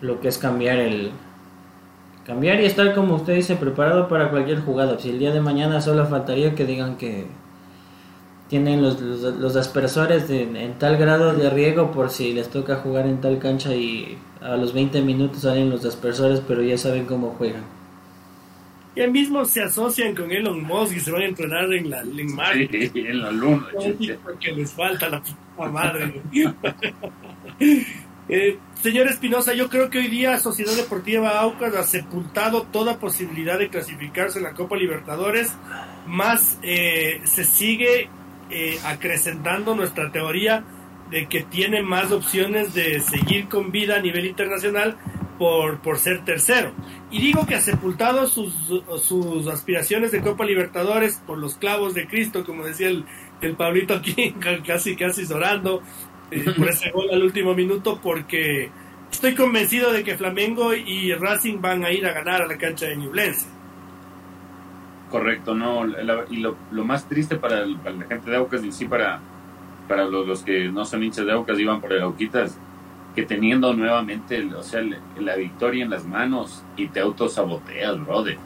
Lo que es cambiar el, cambiar y estar como usted dice preparado para cualquier jugada. Si el día de mañana solo faltaría que digan que tienen los, los, aspersores en tal grado de riego por si les toca jugar en tal cancha y a los 20 minutos salen los aspersores, pero ya saben cómo juegan. Ya mismo se asocian con Elon Musk y se van a entrenar en la en Marte. en la luna. Porque les falta la puta madre. eh, señor Espinosa, yo creo que hoy día Sociedad Deportiva Aucas ha sepultado toda posibilidad de clasificarse en la Copa Libertadores, más eh, se sigue eh, acrecentando nuestra teoría de que tiene más opciones de seguir con vida a nivel internacional por, por ser tercero. Y digo que ha sepultado sus, sus aspiraciones de Copa Libertadores por los clavos de Cristo, como decía el, el Pablito aquí, casi, casi llorando eh, por ese gol al último minuto, porque estoy convencido de que Flamengo y Racing van a ir a ganar a la cancha de Ñublense. Correcto, no, y lo, más triste para, la gente de Aucas y sí para, para los, que no son hinchas de Aucas iban por el Auquitas, que teniendo nuevamente, o sea, la victoria en las manos y te autosaboteas, brother.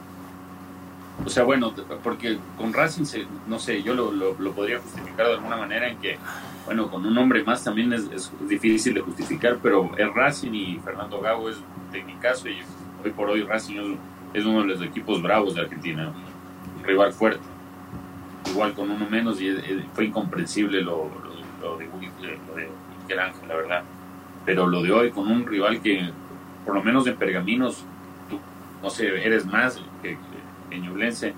O sea, bueno, porque con Racing, no sé, yo lo, lo, podría justificar de alguna manera en que, bueno, con un hombre más también es, difícil de justificar, pero es Racing y Fernando Gago es técnicazo y hoy por hoy Racing es, es uno de los equipos bravos de Argentina rival fuerte. Igual con uno menos y fue incomprensible lo, lo, de, Miguel Ángel, la verdad. Pero lo de hoy con un rival que, por lo menos en Pergaminos, tú, no sé, eres más que, Ñublense.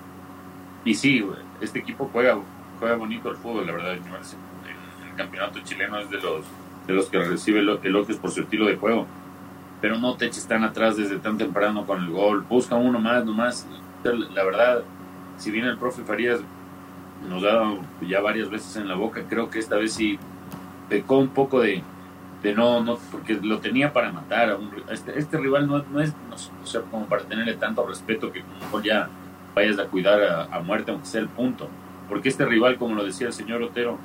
Y sí, este equipo juega, juega bonito el fútbol, la verdad. El, campeonato chileno es de los, de los que recibe elogios por su estilo de juego. Pero no te eches tan atrás desde tan temprano con el gol. Busca uno más, nomás. La verdad, si bien el profe Farías nos ha dado ya varias veces en la boca, creo que esta vez sí pecó un poco de, de no, no, porque lo tenía para matar. A un, este, este, rival no, no es, o sea, como para tenerle tanto respeto que mejor ya vayas a cuidar a, muerte, aunque sea el punto. Porque este rival, como lo decía el señor Otero,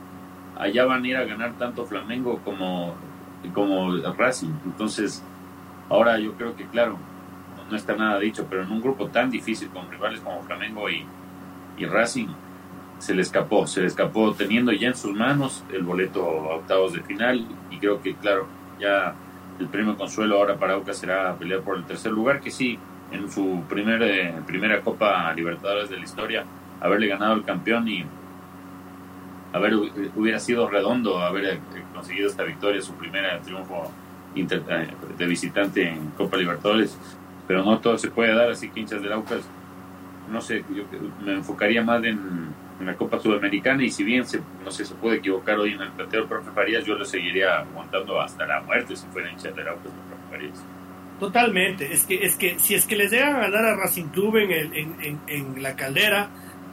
allá van a ir a ganar tanto Flamengo como, como Racing. Entonces, ahora yo creo que, claro, no está nada dicho, pero en un grupo tan difícil con rivales como Flamengo y, y Racing se le escapó, se le escapó teniendo ya en sus manos el boleto a octavos de final y creo que claro, ya el premio consuelo ahora para Aucas será pelear por el tercer lugar, que sí, en su primer, eh, primera Copa Libertadores de la historia, haberle ganado el campeón y haber hubiera sido redondo haber eh, conseguido esta victoria, su primera triunfo eh, de visitante en Copa Libertadores, pero no todo se puede dar, así que hinchas del Aucas no sé, yo me enfocaría más en, la Copa Sudamericana y si bien se, no sé, se puede equivocar hoy en el planteo del profe Farías, yo lo seguiría aguantando hasta la muerte si fuera hincha de la profe Farías. Totalmente, es que, es que si es que les llegan a ganar a Racing Club en, en, en, la caldera,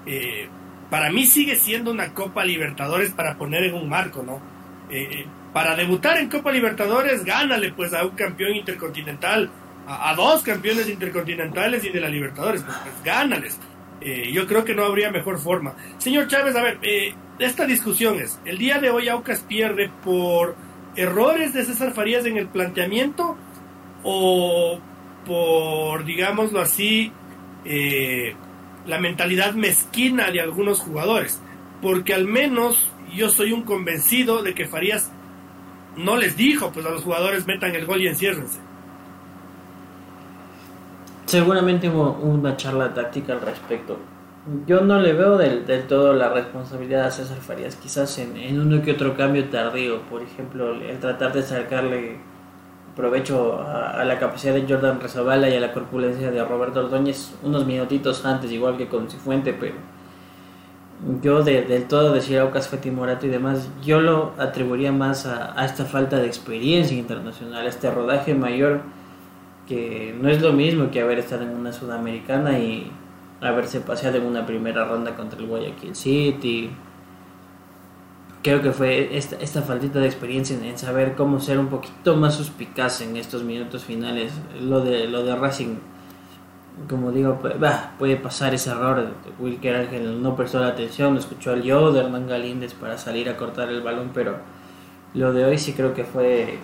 eh, para mí sigue siendo una Copa Libertadores para poner en un marco, ¿no? Eh, eh, para debutar en Copa Libertadores, gánale pues a un campeón intercontinental a, dos campeones intercontinentales y de la Libertadores, pues, pues gánales. Eh, yo creo que no habría mejor forma. Señor Chávez, a ver, eh, esta discusión es, el día de hoy Aucas pierde por errores de César Farías en el planteamiento o por, digámoslo así, eh, la mentalidad mezquina de algunos jugadores. Porque al menos yo soy un convencido de que Farías no les dijo pues a los jugadores metan el gol y enciérrense. Seguramente hubo una charla táctica al respecto. Yo no le veo del, todo la responsabilidad a César Farías, quizás en, uno que otro cambio tardío, por ejemplo, el tratar de sacarle provecho a, la capacidad de Jordan Rezabala y a la corpulencia de Roberto Ordóñez unos minutitos antes, igual que con Cifuente, pero yo del todo decir Aucas Feti Morato y demás, yo lo atribuiría más a, a esta falta de experiencia internacional, a este rodaje mayor que no es lo mismo que haber estado en una sudamericana y haberse paseado en una primera ronda contra el Guayaquil City. Creo que fue esta, esta faltita de experiencia en, saber cómo ser un poquito más suspicaz en estos minutos finales. Lo de, lo de Racing, como digo, pues, puede pasar ese error. Wilker Ángel no prestó la atención, escuchó al yo de Hernán Galíndez para salir a cortar el balón, pero lo de hoy sí creo que fue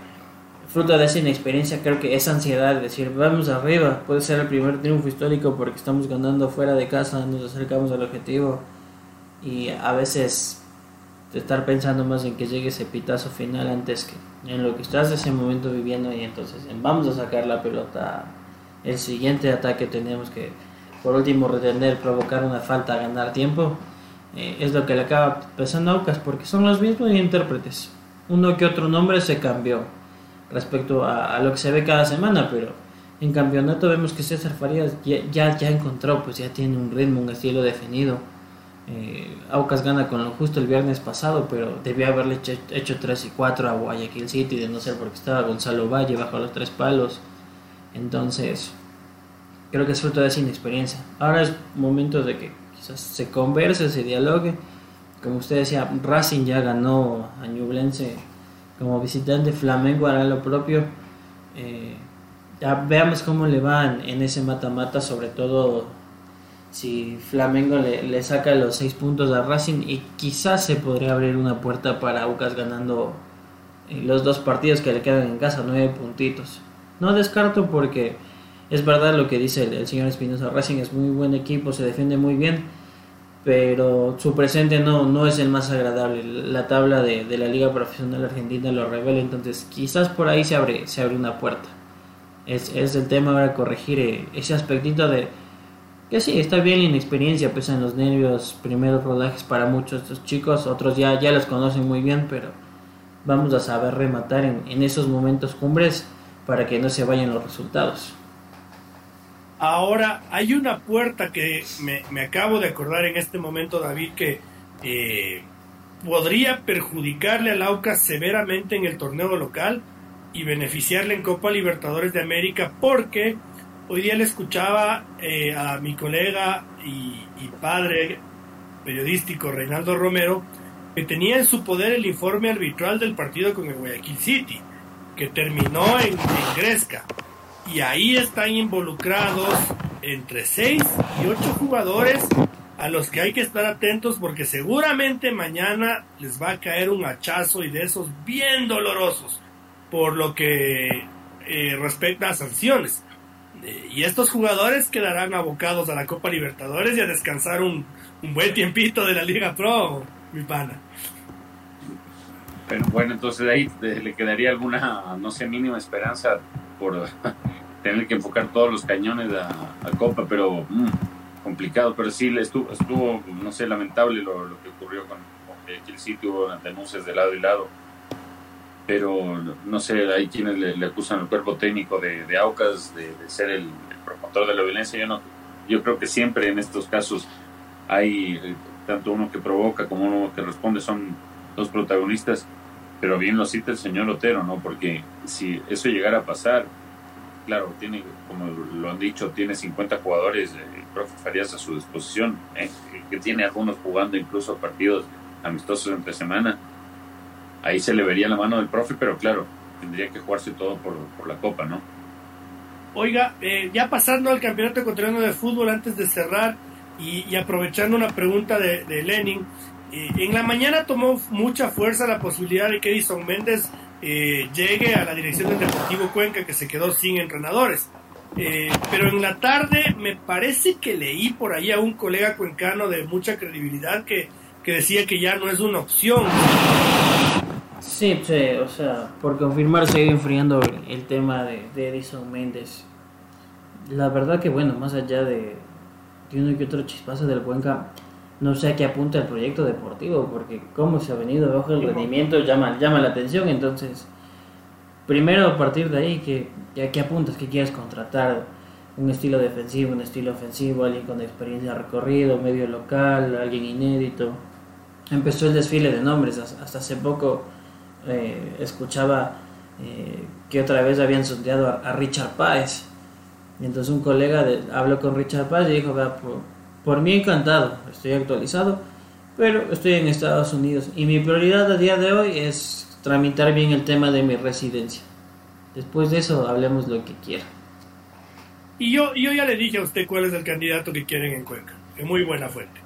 fruto de esa inexperiencia, creo que esa ansiedad de decir, vamos arriba, puede ser el primer triunfo histórico porque estamos ganando fuera de casa, nos acercamos al objetivo. Y a veces estar pensando más en que llegue ese pitazo final antes que en lo que estás ese momento viviendo y entonces vamos a sacar la pelota el siguiente ataque tenemos que por último retener provocar una falta ganar tiempo. Eh, es lo que le acaba pesando a Aucas porque son los mismos intérpretes. Uno que otro nombre se cambió respecto a, lo que se ve cada semana pero en campeonato vemos que César Farías ya, ya, encontró pues ya tiene un ritmo un estilo definido eh, Aucas gana con lo justo el viernes pasado, pero debió haberle hecho, hecho 3 y 4 a Guayaquil City, de no ser porque estaba Gonzalo Valle bajo los tres palos. Entonces, creo que es fruto de esa inexperiencia. Ahora es momento de que quizás se converse, se dialogue. Como usted decía, Racing ya ganó a Ñublense como visitante, Flamengo hará lo propio. Eh, ya veamos cómo le van en ese mata-mata, sobre todo si Flamengo le, saca los 6 puntos a Racing y quizás se podría abrir una puerta para Aucas ganando eh, los dos partidos que le quedan en casa, 9 puntitos. No descarto porque es verdad lo que dice el, señor Espinosa, Racing es muy buen equipo, se defiende muy bien, pero su presente no, no es el más agradable. La tabla de, la Liga Profesional Argentina lo revela, entonces quizás por ahí se abre, se abre una puerta. Es, es el tema ahora corregir eh, ese aspectito de que sí, está bien la inexperiencia, pesan los nervios, primeros rodajes para muchos de estos chicos, otros ya, ya los conocen muy bien, pero vamos a saber rematar en, esos momentos cumbres para que no se vayan los resultados. Ahora, hay una puerta que me, acabo de acordar en este momento, David, que eh, podría perjudicarle al AUCA severamente en el torneo local y beneficiarle en Copa Libertadores de América, porque Hoy día le escuchaba eh, a mi colega y, padre periodístico Reinaldo Romero que tenía en su poder el informe arbitral del partido con el Guayaquil City, que terminó en, Gresca. Y ahí están involucrados entre 6 y 8 jugadores a los que hay que estar atentos porque seguramente mañana les va a caer un hachazo y de esos bien dolorosos por lo que eh, respecta a sanciones. Eh, y estos jugadores quedarán abocados a la Copa Libertadores y a descansar un, buen tiempito de la Liga Pro, mi pana. Pero bueno, entonces ahí le quedaría alguna, no sé, mínima esperanza por tener que enfocar todos los cañones a, Copa, pero mm, complicado. Pero sí, estuvo, estuvo, no sé, lamentable lo, que ocurrió con, el sitio, hubo denuncias de lado y lado pero no sé, hay quienes le, acusan al cuerpo técnico de, de Aucas de, ser el, promotor de la violencia. Yo, no, yo creo que siempre en estos casos hay eh, tanto uno que provoca como uno que responde, son dos protagonistas, pero bien lo cita el señor Otero, ¿no? Porque si eso llegara a pasar, claro, tiene, como lo han dicho, tiene 50 jugadores, eh, el profe Farías a su disposición, eh, que tiene algunos jugando incluso partidos amistosos entre semana ahí se le vería la mano del profe, pero claro, tendría que jugarse todo por, la copa, ¿no? Oiga, eh, ya pasando al campeonato ecuatoriano de fútbol antes de cerrar y, aprovechando una pregunta de, Lenin, eh, en la mañana tomó mucha fuerza la posibilidad de que Edison Méndez eh, llegue a la dirección del Deportivo Cuenca, que se quedó sin entrenadores. pero en la tarde me parece que leí por ahí a un colega cuencano de mucha credibilidad que, que decía que ya no es una opción. Sí, sí, o sea, por confirmar se ha enfriando el, tema de, Edison Méndez. La verdad que bueno, más allá de, de uno que otro chispazo del Cuenca, no sé a qué apunta el proyecto deportivo, porque cómo se ha venido bajo el rendimiento llama, llama la atención, entonces, primero a partir de ahí, que, ¿a qué apuntas? ¿Qué quieres contratar? Un estilo defensivo, un estilo ofensivo, alguien con experiencia de recorrido, medio local, alguien inédito. Empezó el desfile de nombres, hasta hace poco eh, escuchaba eh, que otra vez habían sondeado a, Richard Páez. Y entonces un colega habló con Richard Páez y dijo, por, por mí encantado, estoy actualizado, pero estoy en Estados Unidos y mi prioridad a día de hoy es tramitar bien el tema de mi residencia. Después de eso hablemos lo que quiera. Y yo, yo ya le dije a usted cuál es el candidato que quieren en Cuenca. De muy buena fuente.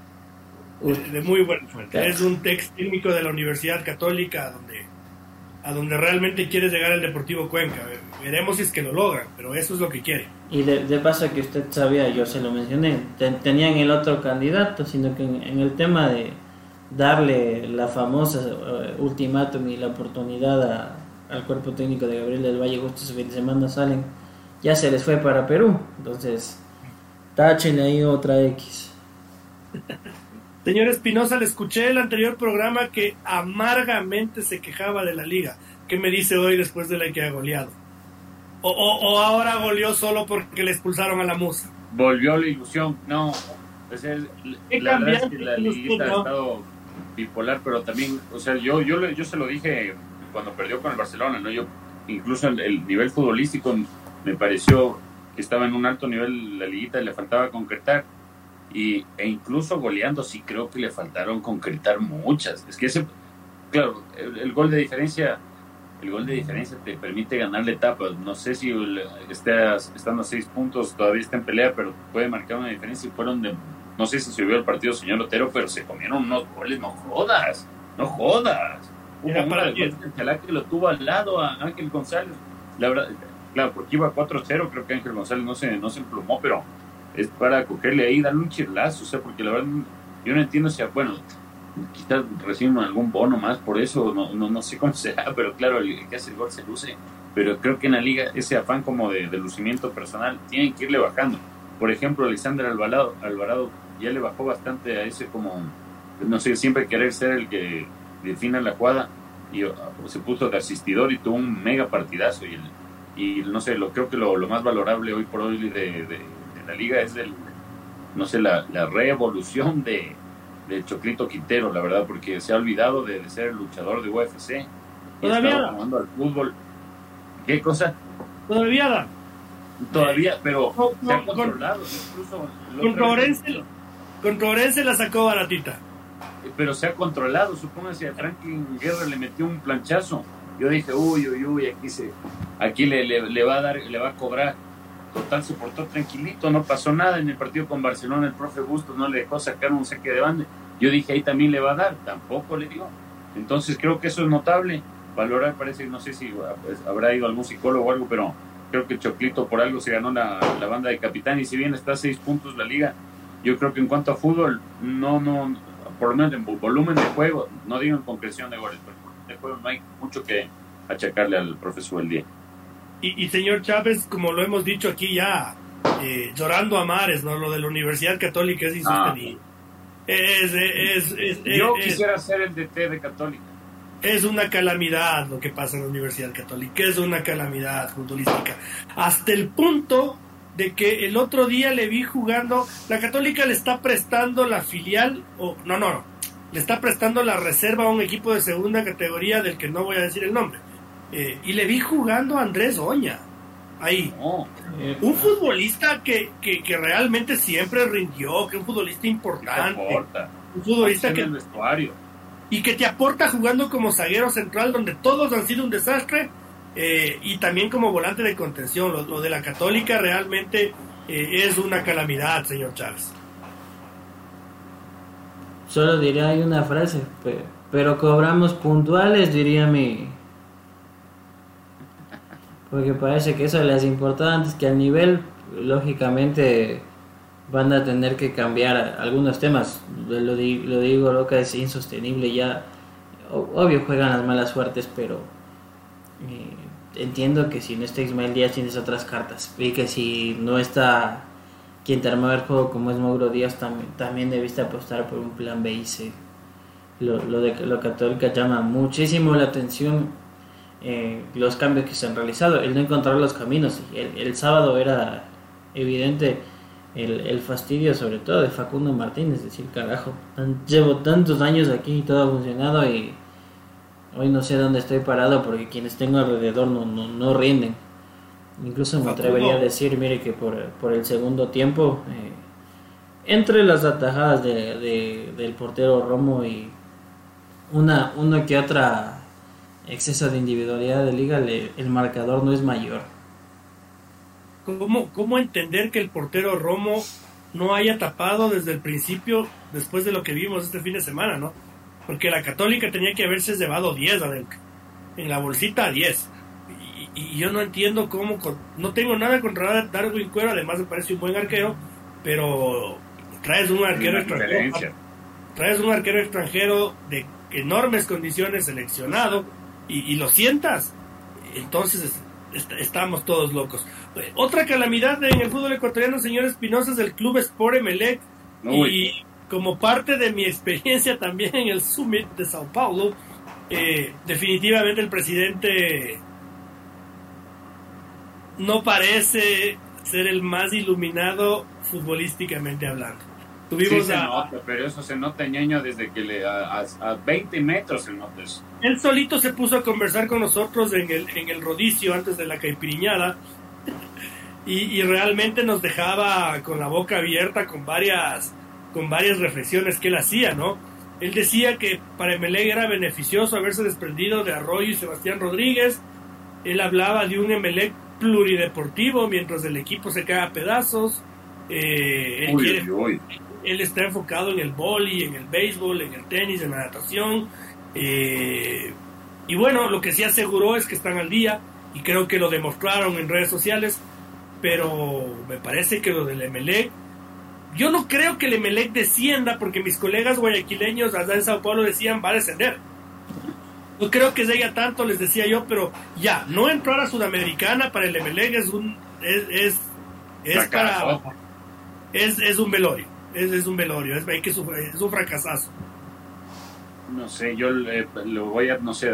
De, muy buena fuente. Es un técnico de la Universidad Católica donde a donde realmente quiere llegar el Deportivo Cuenca. Veremos si es que lo logran, pero eso es lo que quiere. Y de, paso que usted sabía, yo se lo mencioné, tenían el otro candidato, sino que en, el tema de darle la famosa uh, ultimátum y la oportunidad al cuerpo técnico de Gabriel del Valle justo ese fin de semana salen, ya se les fue para Perú. Entonces, tachen ahí otra X. Señor Espinosa, le escuché el anterior programa que amargamente se quejaba de la liga. ¿Qué me dice hoy después de la que ha goleado? O, ahora goleó solo porque le expulsaron a la musa. Volvió la ilusión, no. Es el, la verdad es que la liga ha estado bipolar, pero también, o sea, yo, yo, yo se lo dije cuando perdió con el Barcelona, ¿no? Yo, incluso el, el nivel futbolístico me pareció que estaba en un alto nivel la liguita y le faltaba concretar y, e incluso goleando sí creo que le faltaron concretar muchas. Es que ese, claro, el, gol de diferencia, el gol de diferencia te permite ganar la etapa. No sé si esté estando a seis puntos todavía está en pelea, pero puede marcar una diferencia y fueron de, no sé si subió el partido señor Otero, pero se comieron unos goles, no jodas, no jodas. Hubo para que lo tuvo al lado a Ángel González. La verdad, claro, porque iba 4-0, creo que Ángel González no se, no se emplumó, pero es para cogerle ahí, darle un chirlazo, o sea, porque la verdad yo no entiendo si, bueno, quizás reciben algún bono más por eso, no, no, no sé cómo sea, pero claro, el que hace el gol se luce, pero creo que en la liga ese afán como de, lucimiento personal tienen que irle bajando. Por ejemplo, Alexander Alvarado, Alvarado ya le bajó bastante a ese como, no sé, siempre querer ser el que defina la jugada y se puso de asistidor y tuvo un mega partidazo y no sé, lo creo que lo, lo más valorable hoy por hoy de la liga es el, no sé, la, la reevolución de, de Choclito Quintero, la verdad, porque se ha olvidado de, ser el luchador de UFC. Todavía. jugando al fútbol. ¿Qué cosa? Todavía Todavía, pero se ha controlado. Incluso con Florense, la sacó baratita. Pero se ha controlado. Supóngase a Franklin Guerra le metió un planchazo. Yo dije, uy, uy, uy, aquí se, aquí le, le, le va a dar, le va a cobrar total se portó tranquilito, no pasó nada en el partido con Barcelona, el profe Bustos no le dejó sacar un saque de banda. Yo dije, ahí también le va a dar, tampoco le dio. Entonces creo que eso es notable. Valorar parece, no sé si pues, habrá ido algún psicólogo o algo, pero creo que Choclito por algo se ganó la, banda de capitán y si bien está a seis puntos la liga, yo creo que en cuanto a fútbol, no, no, por lo menos en volumen de juego, no digo en concreción de goles, pero de juego no hay mucho que achacarle al profesor el día. Y, señor Chávez, como lo hemos dicho aquí ya, eh, llorando a mares, ¿no? Lo de la Universidad Católica es insostenible. Es, Yo quisiera ser el DT de Católica. Es una calamidad lo que pasa en la Universidad Católica, es una calamidad futbolística. Hasta el punto de que el otro día le vi jugando, la Católica le está prestando la filial, o no, no, no, le está prestando la reserva a un equipo de segunda categoría del que no voy a decir el nombre eh, y le vi jugando a Andrés Oña. Ahí. un futbolista que, que, realmente siempre rindió, que un futbolista importante. Un futbolista que. Y que te aporta jugando como zaguero central, donde todos han sido un desastre. Eh, y también como volante de contención. Lo, de la Católica realmente eh, es una calamidad, señor Chávez. Solo diría hay una frase, pero cobramos puntuales, diría mi, porque parece que eso les importa antes que al nivel, lógicamente van a tener que cambiar algunos temas. Lo, digo, lo digo, loca, es insostenible ya. Obvio juegan las malas suertes, pero eh, entiendo que si no está Ismael Díaz tienes otras cartas. Y que si no está quien te armaba el juego como es Mauro Díaz, también debiste apostar por un plan B y C. Lo, lo de lo Católica llama muchísimo la atención eh, los cambios que se han realizado, el no encontrar los caminos. El, el sábado era evidente el, el, fastidio, sobre todo de Facundo Martínez, decir, carajo, llevo tantos años aquí y todo ha funcionado y hoy no sé dónde estoy parado porque quienes tengo alrededor no, no, no rinden. Incluso me atrevería a decir, mire que por, por el segundo tiempo, eh, entre las atajadas de, del portero Romo y una, una que otra exceso de individualidad de liga, el marcador no es mayor. ¿Cómo, ¿Cómo entender que el portero Romo no haya tapado desde el principio, después de lo que vimos este fin de semana, ¿no? Porque la Católica tenía que haberse llevado 10 adentro. en la bolsita 10. Y, yo no entiendo cómo, no tengo nada contra Darwin Cuero, además me parece un buen arquero, pero traes un arquero extranjero. Traes un arquero extranjero de enormes condiciones seleccionado y, lo sientas. Entonces estamos todos locos. Otra calamidad en el fútbol ecuatoriano, señor Espinosa, es el Club Sport Emelec. Y como parte de mi experiencia también en el Summit de Sao Paulo, eh, definitivamente el presidente no parece ser el más iluminado futbolísticamente hablando. Tuvimos se nota, pero eso se nota ñaño desde que le a, 20 metros se nota eso. Él solito se puso a conversar con nosotros en el, en el rodicio antes de la caipiriñada y, y, realmente nos dejaba con la boca abierta con varias, con varias reflexiones que él hacía, ¿no? Él decía que para Emelec era beneficioso haberse desprendido de Arroyo y Sebastián Rodríguez. Él hablaba de un Emelec plurideportivo mientras el equipo se cae a pedazos. Eh, él quiere, él está enfocado en el boli, en el béisbol, en el tenis, en la natación. Eh, y bueno, lo que sí aseguró es que están al día y creo que lo demostraron en redes sociales, pero me parece que lo del Emelec, yo no creo que el Emelec descienda porque mis colegas guayaquileños allá en Sao Paulo decían va a descender. No creo que llegue a tanto, les decía yo, pero ya, no entrar a Sudamericana para el Emelec es un es, es, es para es, es un velorio es, un velorio, es, que es un fracasazo. No sé, yo lo voy a, no sé,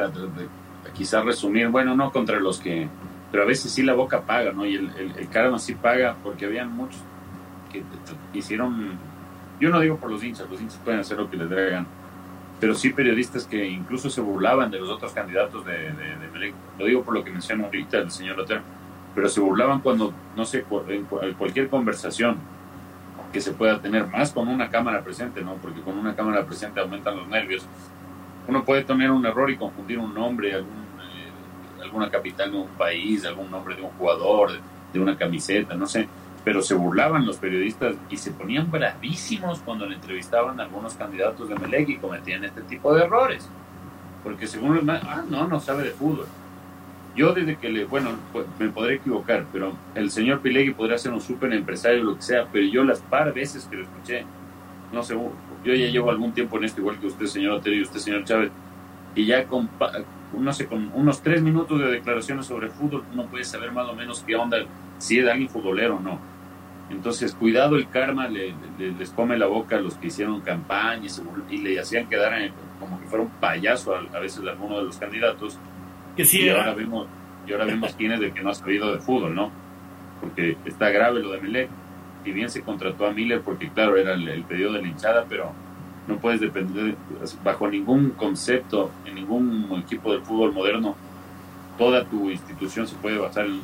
quizás resumir, bueno, no contra los que, pero a veces sí la boca paga, ¿no? Y el, el, karma sí paga, porque habían muchos que hicieron, yo no digo por los hinchas, los hinchas pueden hacer lo que les traigan, pero sí periodistas que incluso se burlaban de los otros candidatos de, de, Lo digo por lo que menciona ahorita el señor Lotero, pero se burlaban cuando, no sé, en cualquier conversación que se pueda tener, más con una cámara presente, ¿no? Porque con una cámara presente aumentan los nervios. Uno puede tener un error y confundir un nombre, algún, eh, alguna capital de un país, algún nombre de un jugador, de una camiseta, no sé. Pero se burlaban los periodistas y se ponían bravísimos cuando le entrevistaban a algunos candidatos de Melec y cometían este tipo de errores. Porque según los ah, no, no sabe de fútbol yo desde que le, bueno, me podré equivocar, pero el señor Pilegui podría ser un súper empresario, lo que sea, pero yo las par veces que lo escuché, no sé, yo ya llevo algún tiempo en esto, igual que usted, señor Otero, y usted, señor Chávez, y ya con, no sé, con unos tres minutos de declaraciones sobre fútbol, uno puede saber más o menos qué onda, si es alguien futbolero o no. Entonces, cuidado, el karma le, les come la boca a los que hicieron campaña y, le hacían quedar como que fuera un payaso a, a veces alguno de los candidatos y ahora vemos y ahora vemos quién es el que no ha sabido de fútbol, ¿no? Porque está grave lo de Melec. Si bien se contrató a Miller porque, claro, era el, pedido de la hinchada, pero no puedes depender, bajo ningún concepto, en ningún equipo de fútbol moderno, toda tu institución se puede basar en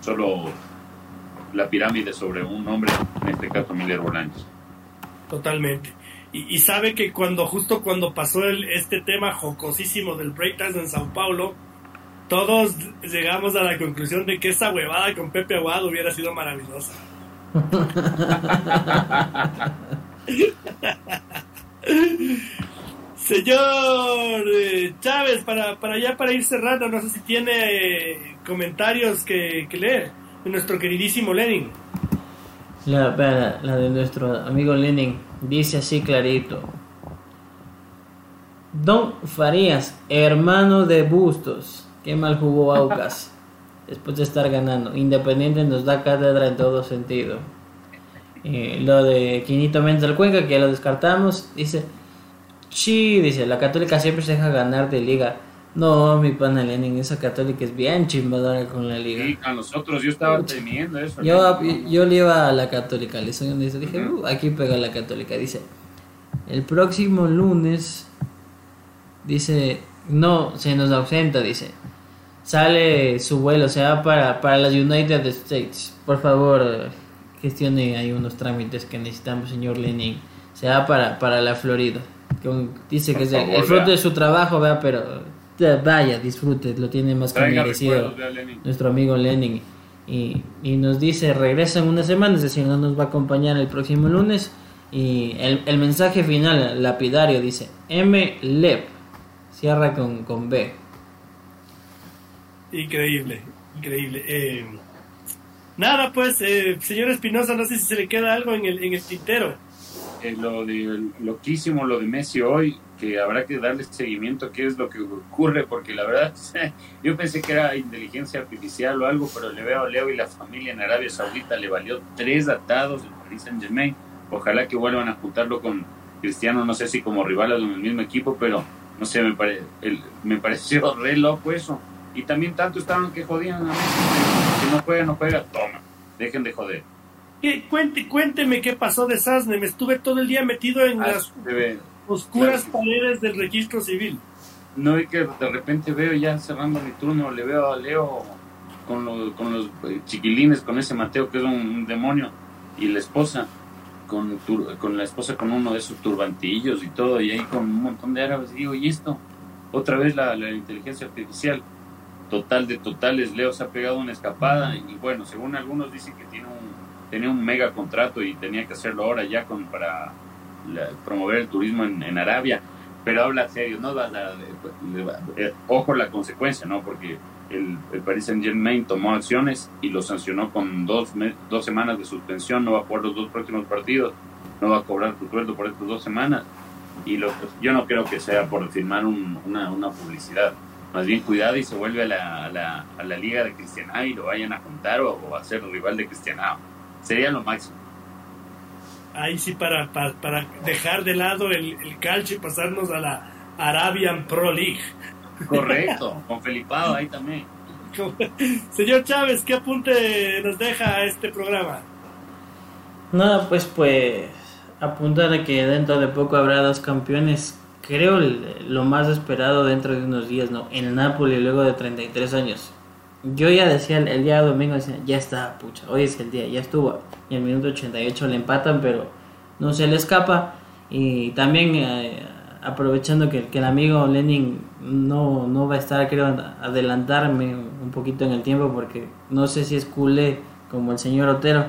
solo la pirámide sobre un hombre, en este caso Miller Bolaños. Totalmente. Y, sabe que cuando justo cuando pasó el, este tema jocosísimo del breakdance en Sao Paulo, todos llegamos a la conclusión de que esa huevada con Pepe Aguado hubiera sido maravillosa. Señor eh, Chávez, para, para ya para ir cerrando, no sé si tiene comentarios que, leer de nuestro queridísimo Lenin. La, la de nuestro amigo Lenin dice así clarito. Don Farías, hermano de Bustos, Qué mal jugó Aucas después de estar ganando. Independiente nos da cátedra en todo sentido. Eh, lo de Quinito Méndez del Cuenca, que ya lo descartamos, dice: Sí, dice, la Católica siempre se deja ganar de liga. No, mi pana Lenin, esa Católica es bien chimbadora con la liga. Sí, a nosotros yo estaba temiendo eso. Yo, yo le iba a la Católica, le dije: uh, Aquí pega la Católica. Dice: El próximo lunes, dice, no, se nos ausenta, dice sale su vuelo, o sea, para, para las United States. Por favor, gestione ahí unos trámites que necesitamos, señor Lenin. sea para, para la Florida. dice que es el, fruto de su trabajo, vea, pero vaya, disfrute, lo tiene más que merecido nuestro amigo Lenin. Y, y, nos dice, regresa en una semana, es decir, no nos va a acompañar el próximo lunes. Y el, el mensaje final, lapidario, dice, M. Lep, cierra con, con B Increíble, increíble. Eh, nada, pues, eh, señor Espinosa, no sé si se le queda algo en el, en el tintero. Eh, lo de loquísimo, lo de Messi hoy, que habrá que darle seguimiento a qué es lo que ocurre, porque la verdad, yo pensé que era inteligencia artificial o algo, pero le veo a Leo y la familia en Arabia Saudita, le valió tres atados el Paris Saint Germain. Ojalá que vuelvan a juntarlo con Cristiano, no sé si como rival en el mismo equipo, pero no sé, me, pare, el, me pareció re loco eso. Y también tanto estaban que jodían a Messi, que no juega, no juega, toma, dejen de joder. ¿Qué? Cuente, cuénteme qué pasó de Sasne. Me estuve todo el día metido en Ah, las oscuras claro. paredes del registro civil. No, y que de repente veo ya cerrando mi turno, le veo a Leo con, los con los eh, chiquilines, con ese Mateo que es un, un demonio, y la esposa, con, tur- con la esposa con uno de esos turbantillos y todo, y ahí con un montón de árabes. Digo, ¿y esto? Otra vez la, la inteligencia artificial. Total de totales, Leo se ha pegado una escapada, y bueno, según algunos dicen que tiene un, un mega contrato y tenía que hacerlo ahora ya con, para la- promover el turismo en, Arabia pero habla serio, no vas a, le va- eh, ojo la consecuencia, ¿no? Porque el, Paris Saint Germain tomó acciones y lo sancionó con dos, dos semanas de suspensión, no va a jugar los dos próximos partidos, no va a cobrar su sueldo por estas dos semanas. Y lo, yo no creo que sea por firmar un- una, una publicidad. Más bien cuidado y se vuelve a la, a la, a la liga de Cristiano y lo vayan a juntar o, o a ser rival de Cristiano. Sería lo máximo. Ahí sí, para, para, para dejar de lado el, el calcio y pasarnos a la Arabian Pro League. Correcto, con Felipao ahí también. Señor Chávez, ¿qué apunte nos deja este programa? Nada, pues pues apuntar a que dentro de poco habrá dos campeones. Creo lo más esperado dentro de unos días, ¿no? El Napoli luego de 33 años. Yo ya decía el, día domingo, decía, ya está, pucha, hoy es el día, ya estuvo. Y en el minuto 88 le empatan, pero no se le escapa. Y también eh, aprovechando que, que el amigo Lenin no, no va a estar, creo, adelantarme un poquito en el tiempo porque no sé si es culé como el señor Otero.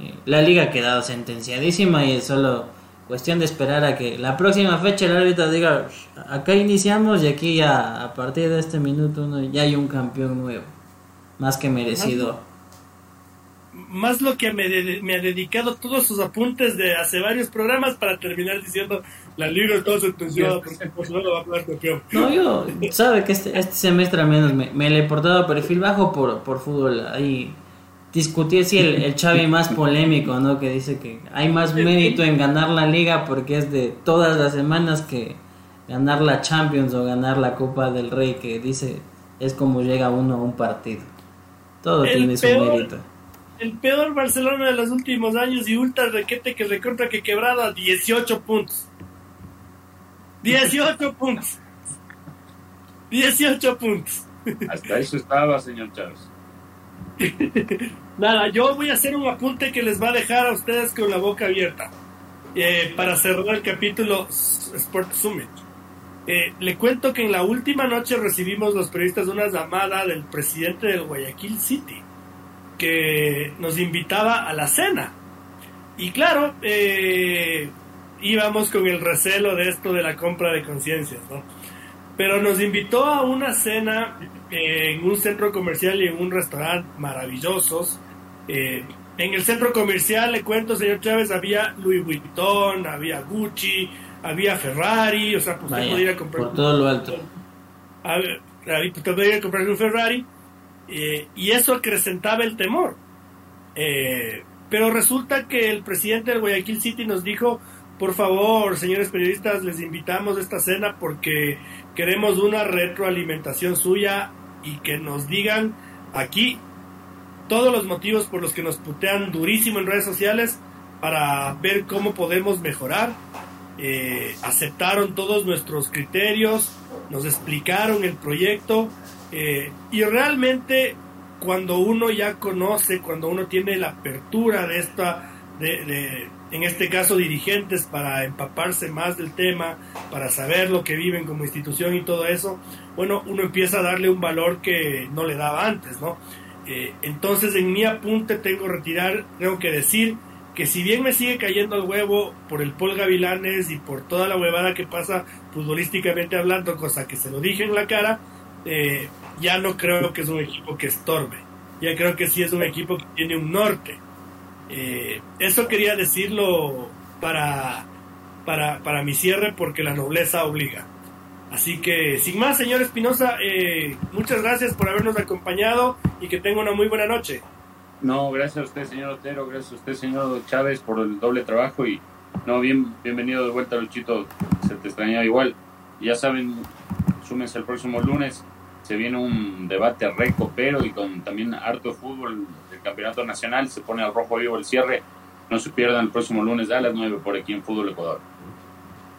Eh, La liga ha quedado sentenciadísima y es solo cuestión de esperar a que la próxima fecha el árbitro diga, acá iniciamos y aquí ya a partir de este minuto uno, ya hay un campeón nuevo. Más que merecido. Más lo que me, de- me ha dedicado todos sus apuntes de hace varios programas para terminar diciendo la liga está sentenciada porque Barcelona va a quedar campeón. No, yo, sabe que este, este semestre al menos me, me le he portado perfil bajo por, por fútbol. Ahí discutí si el, el Xavi más polémico, ¿no? Que dice que hay más mérito en ganar la liga porque es de todas las semanas que ganar la Champions o ganar la Copa del Rey, que dice es como llega uno a un partido. Todo El tiene su peor- mérito. El peor Barcelona de los últimos años y ultra requete que recontra que quebrado a 18 puntos. 18 puntos. 18 puntos. Hasta eso estaba, señor Chávez. Nada, yo voy a hacer un apunte que les va a dejar a ustedes con la boca abierta eh, para cerrar el capítulo Sport Summit. Eh, le cuento que en la última noche recibimos los periodistas una llamada del presidente del Guayaquil City que nos invitaba a la cena. Y claro, eh, íbamos con el recelo de esto de la compra de conciencias, ¿no? Pero nos invitó a una cena eh, en un centro comercial y en un restaurante maravillosos. Eh, en el centro comercial, le cuento, señor Chávez, había Louis Vuitton, había Gucci, había Ferrari, o sea, pues usted podía comprar por todo lo alto. a ver, ahí usted podía comprar un Ferrari eh, y eso acrecentaba el temor. Eh, pero resulta que el presidente del Guayaquil City nos dijo, por favor, señores periodistas, les invitamos a esta cena porque queremos una retroalimentación suya y que nos digan aquí todos los motivos por los que nos putean durísimo en redes sociales para ver cómo podemos mejorar. Eh, aceptaron todos nuestros criterios, nos explicaron el proyecto eh, y realmente cuando uno ya conoce, cuando uno tiene la apertura de esta, de, de- en este caso dirigentes para empaparse más del tema, para saber lo que viven como institución y todo eso, bueno, uno empieza a darle un valor que no le daba antes, ¿no? Eh, entonces en mi apunte tengo retirar, tengo que decir que si bien me sigue cayendo el huevo por el Paul Gavilanes y por toda la huevada que pasa futbolísticamente hablando, cosa que se lo dije en la cara, eh, ya no creo que es un equipo que estorbe. Ya creo que sí es un equipo que tiene un norte. Eh, eso quería decirlo para, para, para, mi cierre porque la nobleza obliga. Así que, sin más, señor Espinosa, eh, muchas gracias por habernos acompañado y que tenga una muy buena noche. No, gracias a usted, señor Otero, gracias a usted, señor Chávez, por el doble trabajo y no, bien, bienvenido de vuelta, Luchito, se te extrañaba igual. Ya saben, súmense el próximo lunes, se viene un debate recto, pero y con también harto fútbol campeonato nacional, se pone al rojo vivo el cierre. No se pierdan el próximo lunes a las 9 por aquí en Fútbol Ecuador.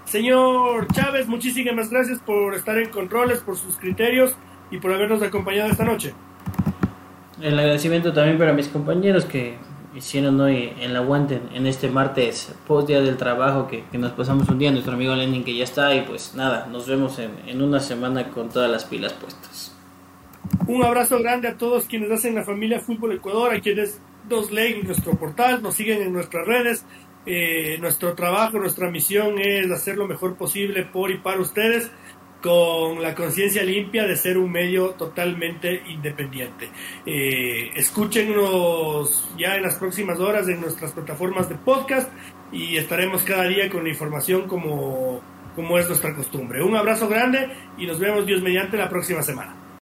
Señor Chávez, muchísimas gracias por estar en controles, por sus criterios y por habernos acompañado esta noche. El agradecimiento también para mis compañeros que hicieron hoy el aguante en este martes post día del trabajo que, nos pasamos un día, nuestro amigo Lenin que ya está y pues nada, nos vemos en, en una semana con todas las pilas puestas. Un abrazo grande a todos quienes hacen la familia Fútbol Ecuador, a quienes nos leen en nuestro portal, nos siguen en nuestras redes. Eh, nuestro trabajo, nuestra misión es hacer lo mejor posible por y para ustedes con la conciencia limpia de ser un medio totalmente independiente. Eh, escúchenos ya en las próximas horas en nuestras plataformas de podcast y estaremos cada día con la información como, como es nuestra costumbre. Un abrazo grande y nos vemos Dios mediante la próxima semana.